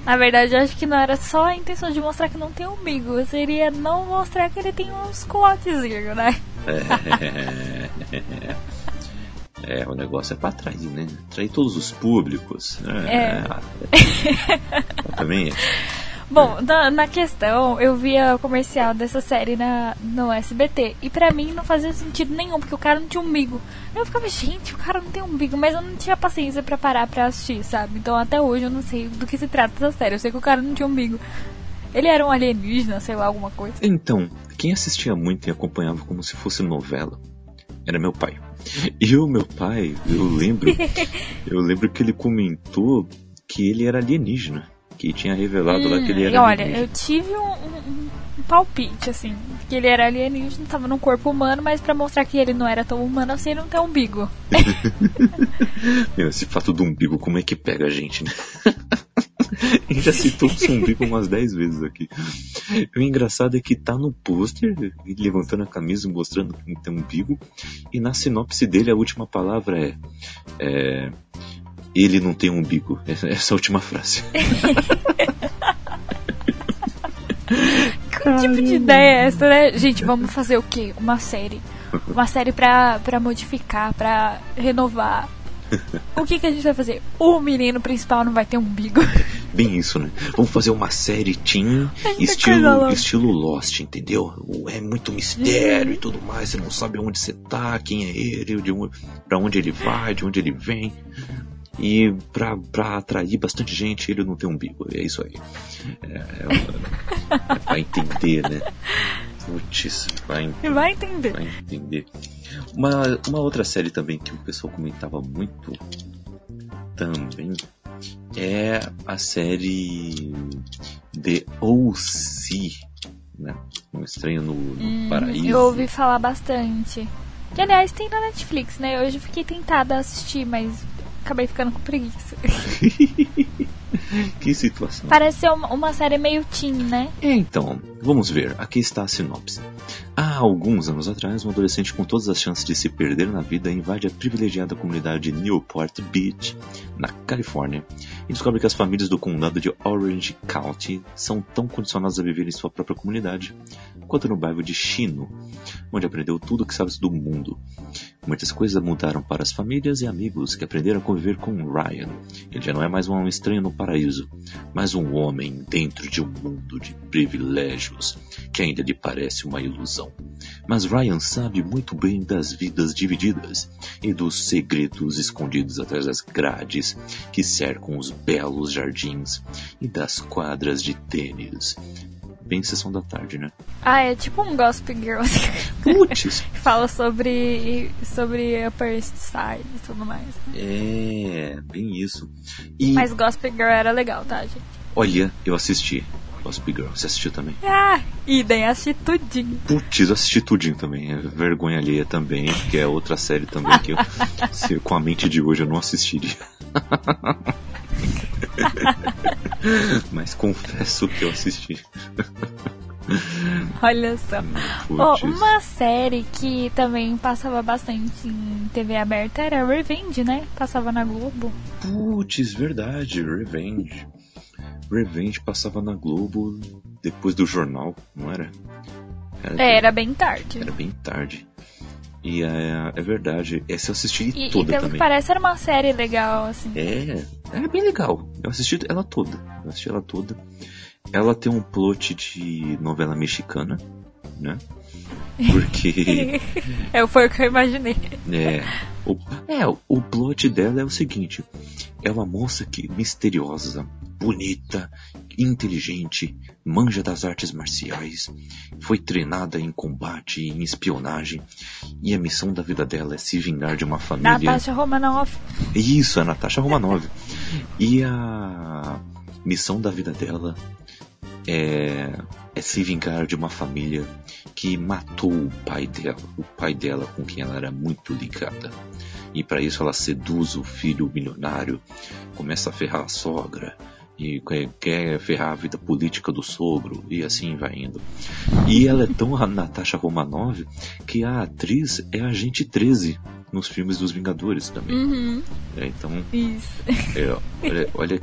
Na verdade, eu acho que não era só a intenção de mostrar que não tem umbigo. Seria não mostrar que ele tem uns culotezinhos, né? É, o negócio é pra atrair, né? Atrair todos os públicos. É. Também é. Bom, na, na questão, eu via o comercial dessa série na, no SBT. E pra mim não fazia sentido nenhum, porque o cara não tinha umbigo. Eu ficava, gente, o cara não tem umbigo. Mas eu não tinha paciência pra parar pra assistir, sabe? Então até hoje eu não sei do que se trata essa série. Eu sei que o cara não tinha umbigo. Ele era um alienígena, sei lá, alguma coisa. Então, quem assistia muito e acompanhava como se fosse novela era meu pai. E o meu pai, eu lembro, eu lembro que ele comentou que ele era alienígena. Que tinha revelado lá que ele Hum, era e olha, alienígena. eu tive um, um- um palpite, assim. que ele era alienígena, tava num corpo humano, mas pra mostrar que ele não era tão humano assim, ele não tem umbigo. Meu, esse fato do umbigo, como é que pega a gente, né? A gente já citou o umbigo umas 10 vezes aqui. O engraçado é que tá no pôster, ele levantando a camisa, mostrando que tem um umbigo, e na sinopse dele a última palavra é, é ele não tem umbigo. Essa, essa última frase. Que tipo de ideia é essa, né? Gente, vamos fazer o quê? Uma série. Uma série pra, pra modificar, pra renovar. O que, que a gente vai fazer? O menino principal não vai ter umbigo. Bem isso, né? Vamos fazer uma série teen, estilo, estilo Lost, entendeu? É muito mistério e tudo mais, você não sabe onde você tá, quem é ele, de onde, pra onde ele vai, de onde ele vem. E pra, pra atrair bastante gente, ele não tem umbigo. É isso aí. É, é, é pra entender, né? Putz, vai entender. Vai entender. Vai entender. Uma, uma outra série também que o pessoal comentava muito também é a série The O.C., né? Um estranho no, no paraíso. Hum, Eu ouvi falar bastante. Que aliás tem na Netflix, né? Hoje eu fiquei tentada a assistir, mas acabei ficando com preguiça. que situação. Parece ser uma, uma série meio teen, né? É, então, vamos ver. Aqui está a sinopse. Há alguns anos atrás, um adolescente com todas as chances de se perder na vida invade a privilegiada comunidade de Newport Beach, na Califórnia, e descobre que as famílias do condado de Orange County são tão condicionadas a viver em sua própria comunidade quanto no bairro de Chino, onde aprendeu tudo o que sabe do mundo. Muitas coisas mudaram para as famílias e amigos que aprenderam a conviver com Ryan. Ele já não é mais um estranho no paraíso, mas um homem dentro de um mundo de privilégios que ainda lhe parece uma ilusão. Mas Ryan sabe muito bem das vidas divididas e dos segredos escondidos atrás das grades que cercam os belos jardins e das quadras de tênis. Bem sessão da tarde, né? Ah, é tipo um Gossip Girl. Putz! que fala sobre, sobre Upper East Side e tudo mais. né? É, bem isso. E Mas Gossip Girl era legal, tá, gente? olha, eu assisti Gossip Girl. Você assistiu também? Ah, idem, assisti tudinho. Putz, assisti tudinho também. É Vergonha alheia também, que é outra série também que eu, se, com a mente de hoje eu não assistiria. Mas confesso que eu assisti. Olha só. Oh, uma série que também passava bastante em TV aberta era Revenge, né? Passava na Globo. Putz, verdade, Revenge. Revenge passava na Globo depois do jornal, não era? Era, É, era bem tarde. era bem tarde. E é, é verdade, essa eu assisti E, e toda pelo também. que parece era uma série legal, assim. É, é bem legal. Eu assisti ela toda. Eu assisti ela toda. Ela tem um plot de novela mexicana, né? Porque É, foi o que eu imaginei. é, o, é, o plot dela é o seguinte: é uma moça que misteriosa, bonita, inteligente, manja das artes marciais, foi treinada em combate e em espionagem, e a missão da vida dela é se vingar de uma família. Natasha Romanoff. Isso, a Natasha Romanov. e a missão da vida dela é, é se vingar de uma família que matou o pai dela, o pai dela com quem ela era muito ligada. E para isso ela seduz o filho milionário, começa a ferrar a sogra e quer, ferrar a vida política do sogro e assim vai indo. E ela é tão a Natasha Romanov que a atriz é a Agente 13 nos filmes dos Vingadores também. Uhum, É, então, isso. é, olha, olha,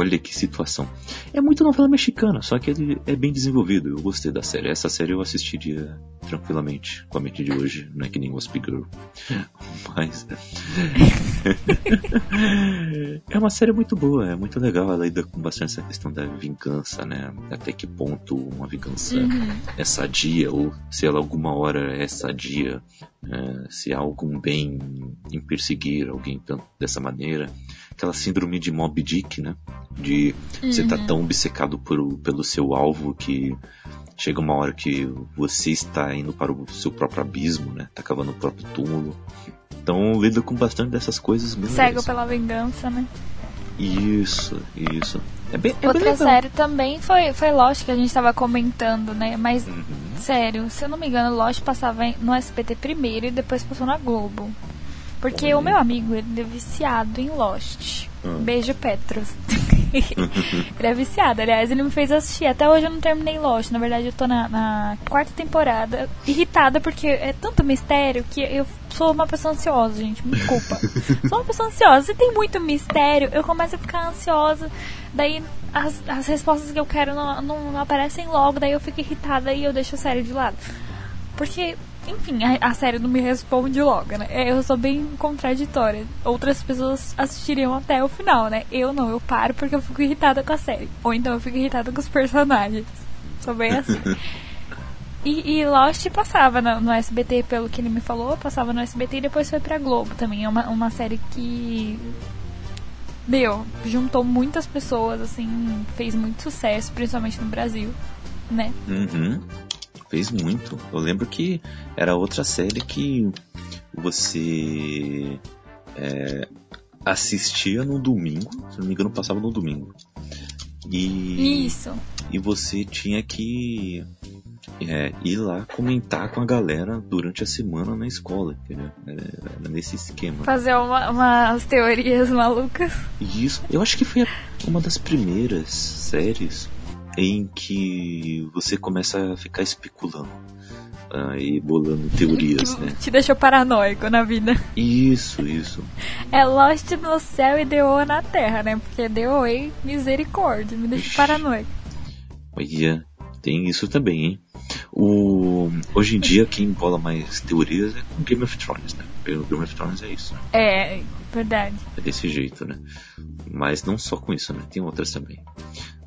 olha que situação. É muito novela mexicana, só que ele é bem desenvolvido. Eu gostei da série. Essa série eu assistiria tranquilamente com a mente de hoje. Não é que nem Wasp Girl. Mas. é uma série muito boa, é muito legal. Ela lida com bastante essa questão da vingança, né? Até que ponto uma vingança é sadia, ou se ela alguma hora é sadia, é, se há algum bem em perseguir alguém tanto dessa maneira aquela síndrome de Mob Dick, né? De você tá tão obcecado por, pelo seu alvo que chega uma hora que você está indo para o seu próprio abismo, né? Tá cavando o próprio túmulo. Então lida com bastante dessas coisas mesmo. Cego pela vingança, né? Isso, isso. É bem, é bem Outra legal. série também foi, foi Lost, que a gente tava comentando, né? Mas, Uhum. sério, se eu não me engano, Lost passava no SBT primeiro e depois passou na Globo. Porque o meu amigo, ele é viciado em Lost. Ah. Beijo, Petros. ele é viciado, aliás, ele me fez assistir. Até hoje eu não terminei Lost. Na verdade, eu tô na, na quarta temporada, irritada, porque é tanto mistério que eu sou uma pessoa ansiosa, gente. Me desculpa. sou uma pessoa ansiosa. Se tem muito mistério, eu começo a ficar ansiosa. Daí as, as respostas que eu quero não, não aparecem logo, daí eu fico irritada e eu deixo a série de lado. Porque, enfim, a, a série não me responde logo, né? Eu sou bem contraditória. Outras pessoas assistiriam até o final, né? Eu não, eu paro porque eu fico irritada com a série. Ou então eu fico irritada com os personagens. Sou bem assim. E, e Lost passava no, no SBT, pelo que ele me falou, passava no SBT e depois foi pra Globo também. É uma, uma série que. Meu, juntou muitas pessoas, assim, fez muito sucesso, principalmente no Brasil, né? Uhum. Fez muito. Eu lembro que era outra série que você é, assistia no domingo, se não me engano, passava no domingo. E, Isso. e você tinha que é, ir lá comentar com a galera durante a semana na escola, entendeu? Era, era nesse esquema. Fazer uma, umas teorias malucas. Isso, eu acho que foi uma das primeiras séries em que você começa a ficar especulando ah, e bolando teorias, que né? te deixou paranoico na vida. Isso, isso. É Lost no céu e DO na terra, né? Porque é misericórdia, me deixa Ixi. paranoico. Olha, tem isso também, hein? O, hoje em dia, quem bola mais teorias é com Game of Thrones, né? Pelo Game of Thrones é isso, né? É, verdade. É desse jeito, né? Mas não só com isso, né? Tem outras também.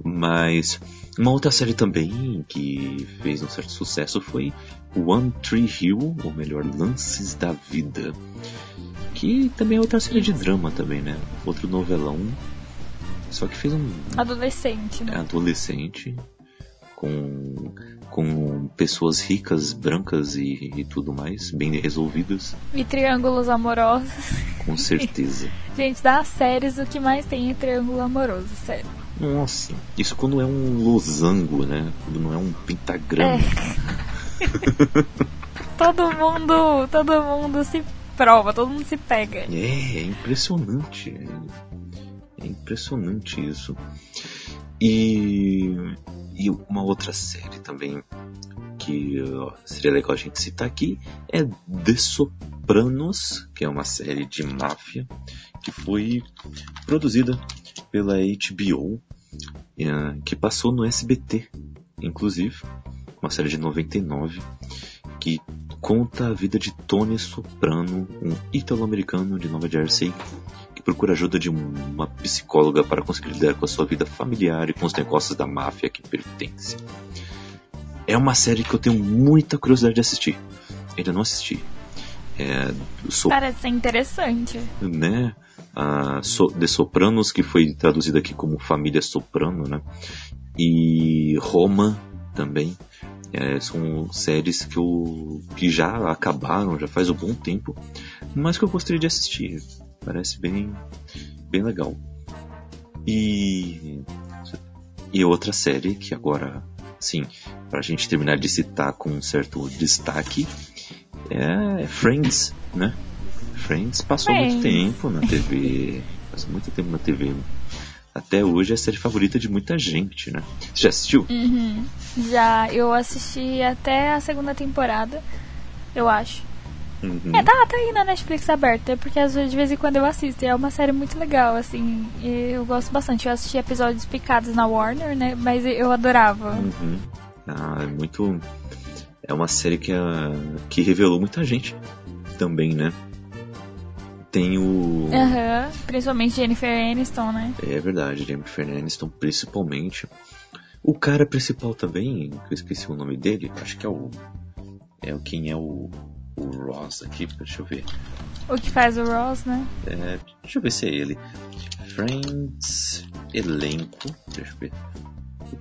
Mas uma outra série também que fez um certo sucesso foi One Tree Hill, ou melhor, Lances da Vida. Que também é outra série de drama também, né? Outro novelão. Só que fez um Adolescente, né? adolescente com, com pessoas ricas, brancas e, e tudo mais, bem resolvidas, E triângulos amorosos. com certeza. Gente, das séries, o que mais tem é triângulo amoroso, sério. Nossa, isso quando é um losango, né? Quando não é um pentagrama. Todo mundo, todo mundo se prova, todo mundo se pega. É, é impressionante. É, é impressionante isso. E, e uma outra série também que seria legal a gente citar aqui é The Sopranos, que é uma série de máfia que foi produzida pela HBO, eh, que passou no SBT, inclusive, uma série de 99 que conta a vida de Tony Soprano, um ítalo-americano de Nova Jersey procura ajuda de um- uma psicóloga para conseguir lidar com a sua vida familiar e com os negócios da máfia que pertence. É uma série que eu tenho muita curiosidade de assistir. Ainda não assisti. É, so, Parece ser interessante. né? A so, The Sopranos, que foi traduzida aqui como Família Soprano, né? E Roma também. É, são séries que, eu, que já acabaram, já faz um bom tempo, mas que eu gostaria de assistir. Parece bem, bem legal. E, e outra série que agora, sim, pra gente terminar de citar com um certo destaque, é Friends, né? Friends passou muito Friends. tempo na TV, passou muito tempo na TV. Até hoje é a série favorita de muita gente, né? Você já assistiu? Uhum. Já eu assisti até a segunda temporada, eu acho. Uhum. É, tá, tá aí na Netflix aberta, porque às vezes de vez em quando eu assisto. É uma série muito legal, assim. e Eu gosto bastante. Eu assisti episódios picados na Warner, né? Mas eu adorava. Uhum. Ah, é muito. É uma série que, ah, que revelou muita gente também, né? Tem o. Aham. Principalmente Jennifer Aniston, né? É verdade, Jennifer Aniston, principalmente. O cara principal também, que eu esqueci o nome dele, acho que é o. É o quem é o. O Ross aqui, deixa eu ver. O que faz o Ross, né? É, deixa eu ver se é ele. Friends elenco, deixa eu ver.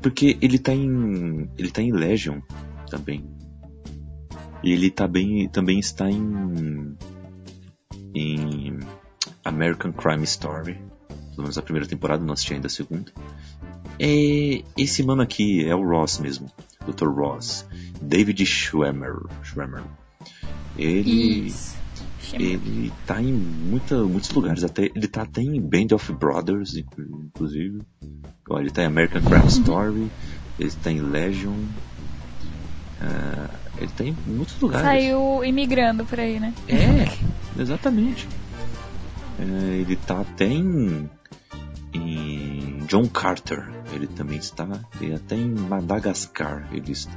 Porque ele tá em ele tá em Legion também. E ele tá bem, também está em em American Crime Story. Pelo menos a primeira temporada, não assisti ainda a segunda. É, esse mano aqui é o Ross mesmo. Dr. Ross. David Schwemmer. Schwemmer. Ele. Isso. Ele tá em muita, muitos lugares, até ele tá até em Band of Brothers, inclu- inclusive. Ó, ele tá em American Crime Story, ele tá em Legion. ah, ele tá em muitos lugares. Saiu imigrando por aí, né? É, exatamente. É, ele tá até em, em John Carter. Ele também está. E até em Madagascar ele está.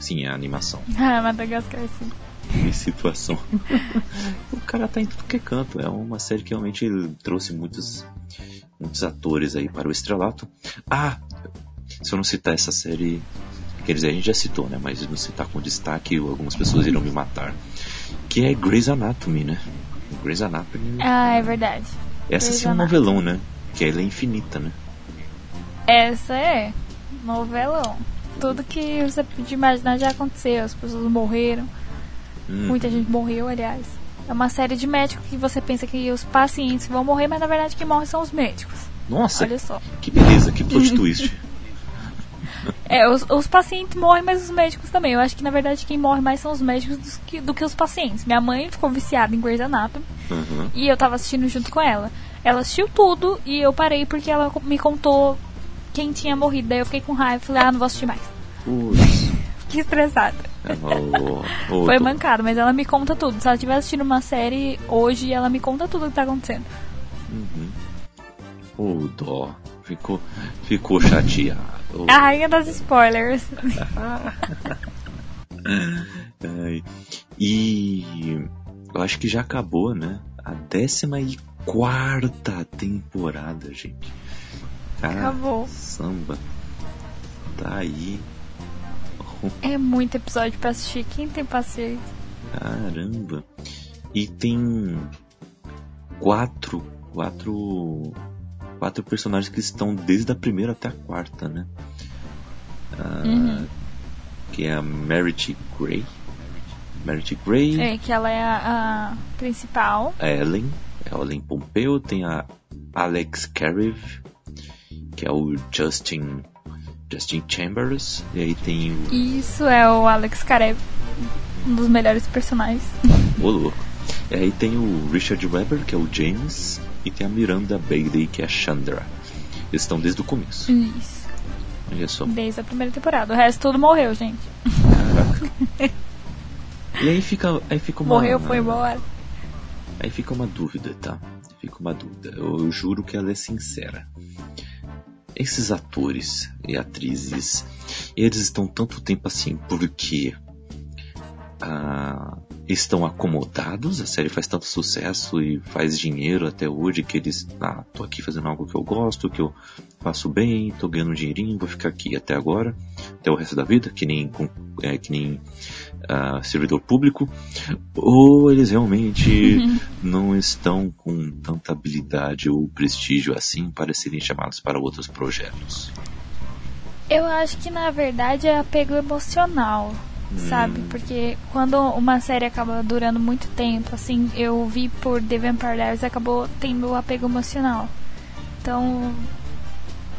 Sim, é a animação. Ah, Madagascar, sim. Em situação. o cara tá em tudo que é canto. É uma série que realmente trouxe muitos, muitos atores aí para o estrelato. Ah! Se eu não citar essa série. Quer dizer, a gente já citou, né? Mas não citar com destaque, algumas pessoas irão me matar. Que é Grey's Anatomy, né? Grey's Anatomy. Ah, é verdade. Essa Grey's sim é um novelão, né? Que ela é infinita, né? Essa é novelão. Tudo que você podia imaginar já aconteceu. As pessoas morreram. Hum, Muita gente morreu, aliás. É uma série de médicos que você pensa que os pacientes vão morrer, mas na verdade quem morre são os médicos. Nossa, Olha só. que beleza, que plot twist. É, os, os pacientes morrem, mas os médicos também. Eu acho que na verdade quem morre mais são os médicos que- do que os pacientes. Minha mãe ficou viciada em Grey's Anatomy Uhum. e eu tava assistindo junto com ela. Ela assistiu tudo e eu parei porque ela me contou quem tinha morrido. Daí eu fiquei com raiva e falei, ah, não vou assistir mais. Putz. Fiquei estressada. Ô, Foi mancado, mas ela me conta tudo. Se ela estiver assistindo uma série hoje, ela me conta tudo o que tá acontecendo. Ô, dó. Ficou, ficou chateado. A rainha das spoilers. E eu acho que já acabou, né? A décima e quarta temporada, gente. Acabou. Samba. Tá aí. É muito episódio pra assistir. Quem tem paciência? Caramba. E tem quatro, quatro, quatro personagens que estão desde a primeira até a quarta, né? Ah, Uhum. Que é a Merit Grey. Merit Grey, É, que ela é a, a principal. a Ellen, é a Ellen Pompeo, tem a Alex Karev, que é o Justin, Justin Chambers, e aí tem o Isso é o Alex Karev. Um dos melhores personagens. Ô louco. E aí tem o Richard Webber, que é o James, e tem a Miranda Bailey, que é a Chandra. Eles estão desde o começo. Isso. Olha só. Desde a primeira temporada. O resto tudo morreu, gente. E aí fica, aí fica uma. Morreu, foi embora. Aí fica uma dúvida, tá? Fica uma dúvida. Eu, eu juro que ela é sincera. Esses atores e atrizes, eles estão tanto tempo assim porque ah, estão acomodados, a série faz tanto sucesso e faz dinheiro até hoje que eles, ah, tô aqui fazendo algo que eu gosto, que eu faço bem, tô ganhando dinheirinho, vou ficar aqui até agora, até o resto da vida, que nem, é, que nem servidor público, ou eles realmente não estão com tanta habilidade ou prestígio assim para serem chamados para outros projetos. Eu acho que na verdade é apego emocional, sabe? Porque quando uma série acaba durando muito tempo, assim, eu vi por The Vampire Diaries acabou tendo apego emocional. Então,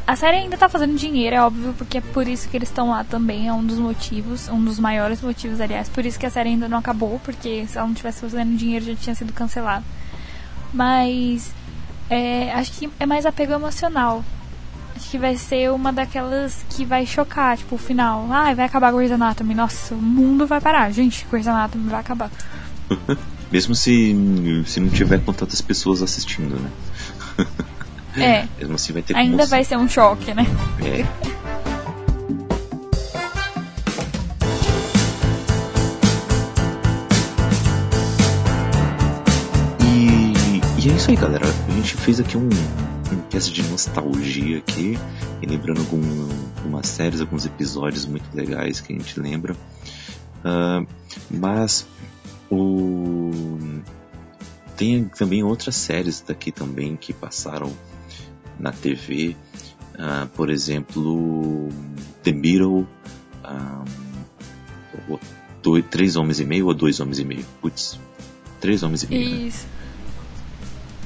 a série ainda tá fazendo dinheiro, é óbvio, porque é por isso que eles estão lá também, é um dos motivos, um dos maiores motivos, aliás, por isso que a série ainda não acabou, porque se ela não tivesse fazendo dinheiro já tinha sido cancelada. Mas é, acho que é mais apego emocional. Acho que vai ser uma daquelas que vai chocar, tipo, o final. Ai, vai acabar Grey's Anatomy. Nossa, o mundo vai parar. Gente, Grey's Anatomy vai acabar. Mesmo se, se não tiver com tantas pessoas assistindo, né? É, Mesmo assim vai ter ainda comoção. vai ser um choque, né? É. E, e é isso aí, galera. A gente fez aqui um, um teste de nostalgia aqui, lembrando algum, algumas séries, alguns episódios muito legais que a gente lembra. Ah, mas o tem também outras séries daqui também que passaram na TV. Ah, por exemplo, The Middle, ah, o- dois, Três Homens e Meio ou Dois Homens e Meio? Putz, Três Homens e Meio, né? Isso.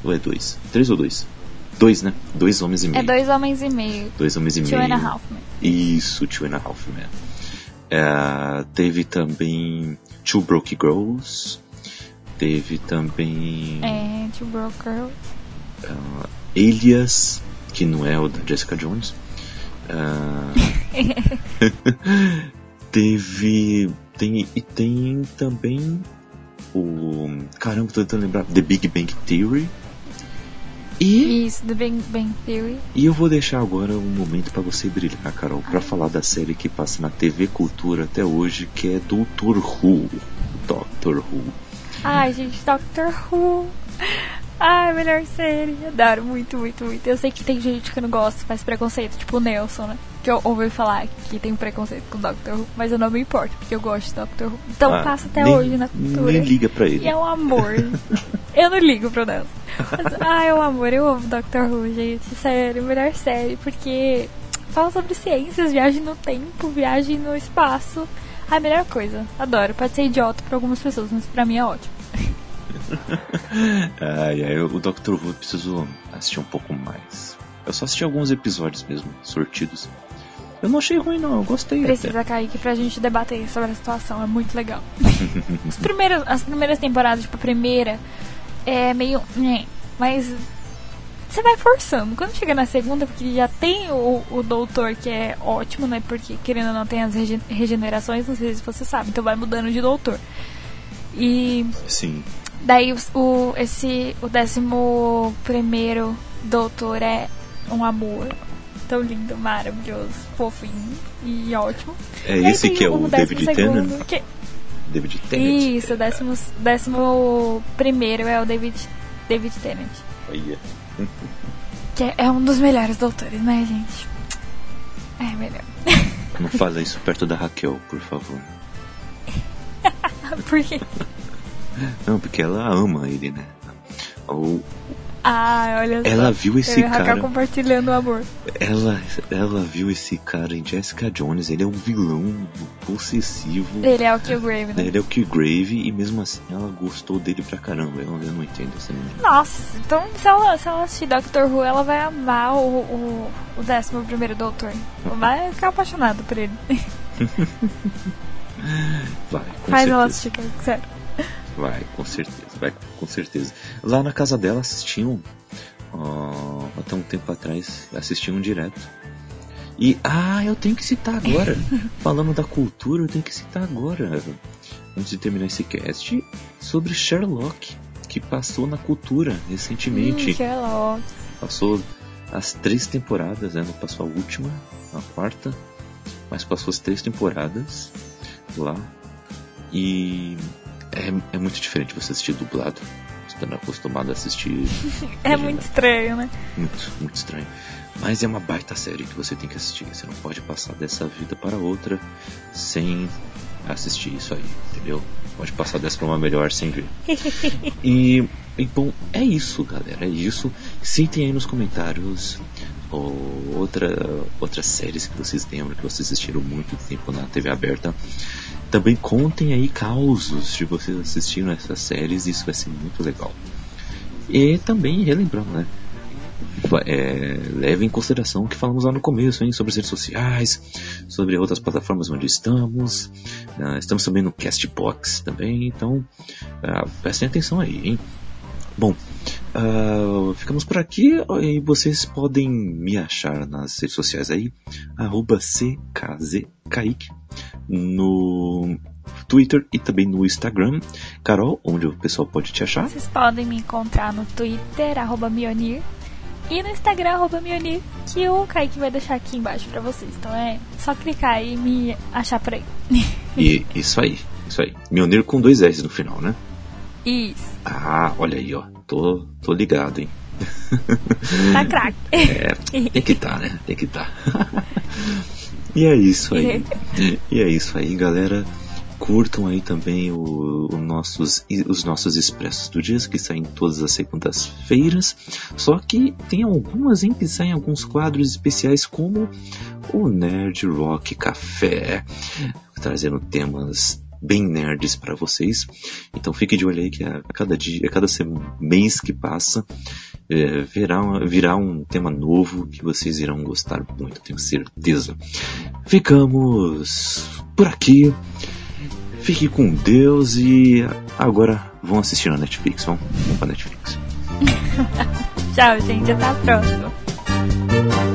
Ou é dois? Três ou dois? Dois, né? Dois homens e meio. É dois homens e meio. Dois homens e Two meio. and a half men. Isso, Two and a Half Men. É, teve também Two Broke Girls. Teve também É, Two Broke Girls. Elias, que não é o da Jessica Jones. Ah, teve. Tem, e tem também o. Caramba, tô tentando lembrar. The Big Bang Theory. E, Isso, The Big Bang Theory. e eu vou deixar agora um momento pra você brilhar, Carol, pra falar da série que passa na TV Cultura até hoje, que é Doutor Who. Doctor Who. Ai, gente, Doctor Who. Ai, melhor série. Adoro muito, muito, muito. Eu sei que tem gente que não gosta, faz preconceito, tipo o Nelson, né? Que eu ouvi falar que tem preconceito com Doctor Who, mas eu não me importo, porque eu gosto de Doctor Who. Então Ah, passa até nem- hoje na cultura. Nem liga pra ele. E é um amor. eu não ligo pro Nelson. Mas, ah, é um amor. Eu amo Doctor Who, gente. Sério, melhor série. Porque fala sobre ciências, viagem no tempo, viagem no espaço. Ai, melhor coisa. Adoro. Pode ser idiota pra algumas pessoas, mas pra mim é ótimo. Ai, ai, o Doctor Who preciso assistir um pouco mais. Eu só assisti alguns episódios mesmo, sortidos. Eu não achei ruim não, eu gostei até. Precisa, Kaique, pra gente debater sobre a situação. É muito legal. As primeiras, as primeiras temporadas, tipo, a primeira, é meio. né, Mas. Você vai forçando. Quando chega na segunda, porque já tem o, o doutor que é ótimo, né? Porque querendo ou não tem as rege- regenerações, não sei se você sabe, então vai mudando de doutor. E Sim. Daí o, esse, o décimo primeiro doutor é um amor. Tão lindo, maravilhoso, fofinho e ótimo. É esse que é o o David Tennant? que- David Tennant. Isso, o décimo, décimo primeiro é o David, David Tennant. Olha. Que é, é um dos melhores doutores, né, gente? É melhor. Não fala isso perto da Raquel, por favor. Porque. Não, porque ela ama ele, né? Ou Ah, olha só. ela viu esse cara. compartilhando o amor. Ela, ela viu esse cara em Jessica Jones. Ele é um vilão possessivo. Ele é o Killgrave, né? Ele é o Killgrave e mesmo assim ela gostou dele pra caramba. Eu, eu não entendo essa menina. Nossa, então se ela, se ela assistir Doctor Who, ela vai amar o, o, o décimo primeiro doutor. Vai ficar apaixonada por ele. Vai, com Faz certeza. ela assistir, sério. Vai, com certeza, vai, com certeza. Lá na casa dela assistiam, ó, até um tempo atrás, assistiam direto. E, ah, eu tenho que citar agora, falando da cultura, eu tenho que citar agora, antes de terminar esse cast, sobre Sherlock, que passou na cultura recentemente. Hum, Sherlock. Passou as três temporadas, né? Não passou a última, a quarta, mas passou as três temporadas lá. E é, é muito diferente você assistir dublado, estando acostumado a assistir. É legendado. muito estranho, né? Muito, muito estranho. Mas é uma baita série que você tem que assistir. Você não pode passar dessa vida para outra sem assistir isso aí, entendeu? Pode passar dessa para uma melhor sem ver. E, e bom, é isso, galera. É isso. Citem aí nos comentários ou outra, outras séries que vocês lembram que vocês assistiram muito tempo na TV aberta. Também contem aí causos de vocês assistindo essas séries, isso vai ser muito legal. E também relembrando, né? É, leve em consideração o que falamos lá no começo, hein, sobre as redes sociais, sobre outras plataformas onde estamos. Ah, estamos também no Castbox também, então ah, prestem atenção aí, hein? Bom, ah, ficamos por aqui e vocês podem me achar nas redes sociais aí, arroba CKZKaique, no Twitter e também no Instagram. Carol, onde o pessoal pode te achar? Vocês podem me encontrar no Twitter, arroba Mionir, e no Instagram, arroba Mionir, que o Kaique vai deixar aqui embaixo pra vocês. Então é só clicar e me achar por aí. E isso aí, isso aí. Mioneiro com dois S no final, né? Isso, Ah, olha aí, ó. Tô, tô ligado, hein? tá craque. É, tem que tá, né? Tem que tá. e é isso aí. E é isso aí, galera. Curtam aí também o, o nossos, os nossos expressos do dias que saem todas as segundas-feiras. Só que tem algumas em que saem alguns quadros especiais, como o Nerd Rock Café, trazendo temas bem nerds para vocês. Então fique de olho aí que a cada dia, a cada mês que passa, é, virá, virá um tema novo que vocês irão gostar muito, tenho certeza. Ficamos por aqui. Fique com Deus e agora vão assistir na Netflix. Vão, pra Netflix. Tchau, gente. Até a próxima.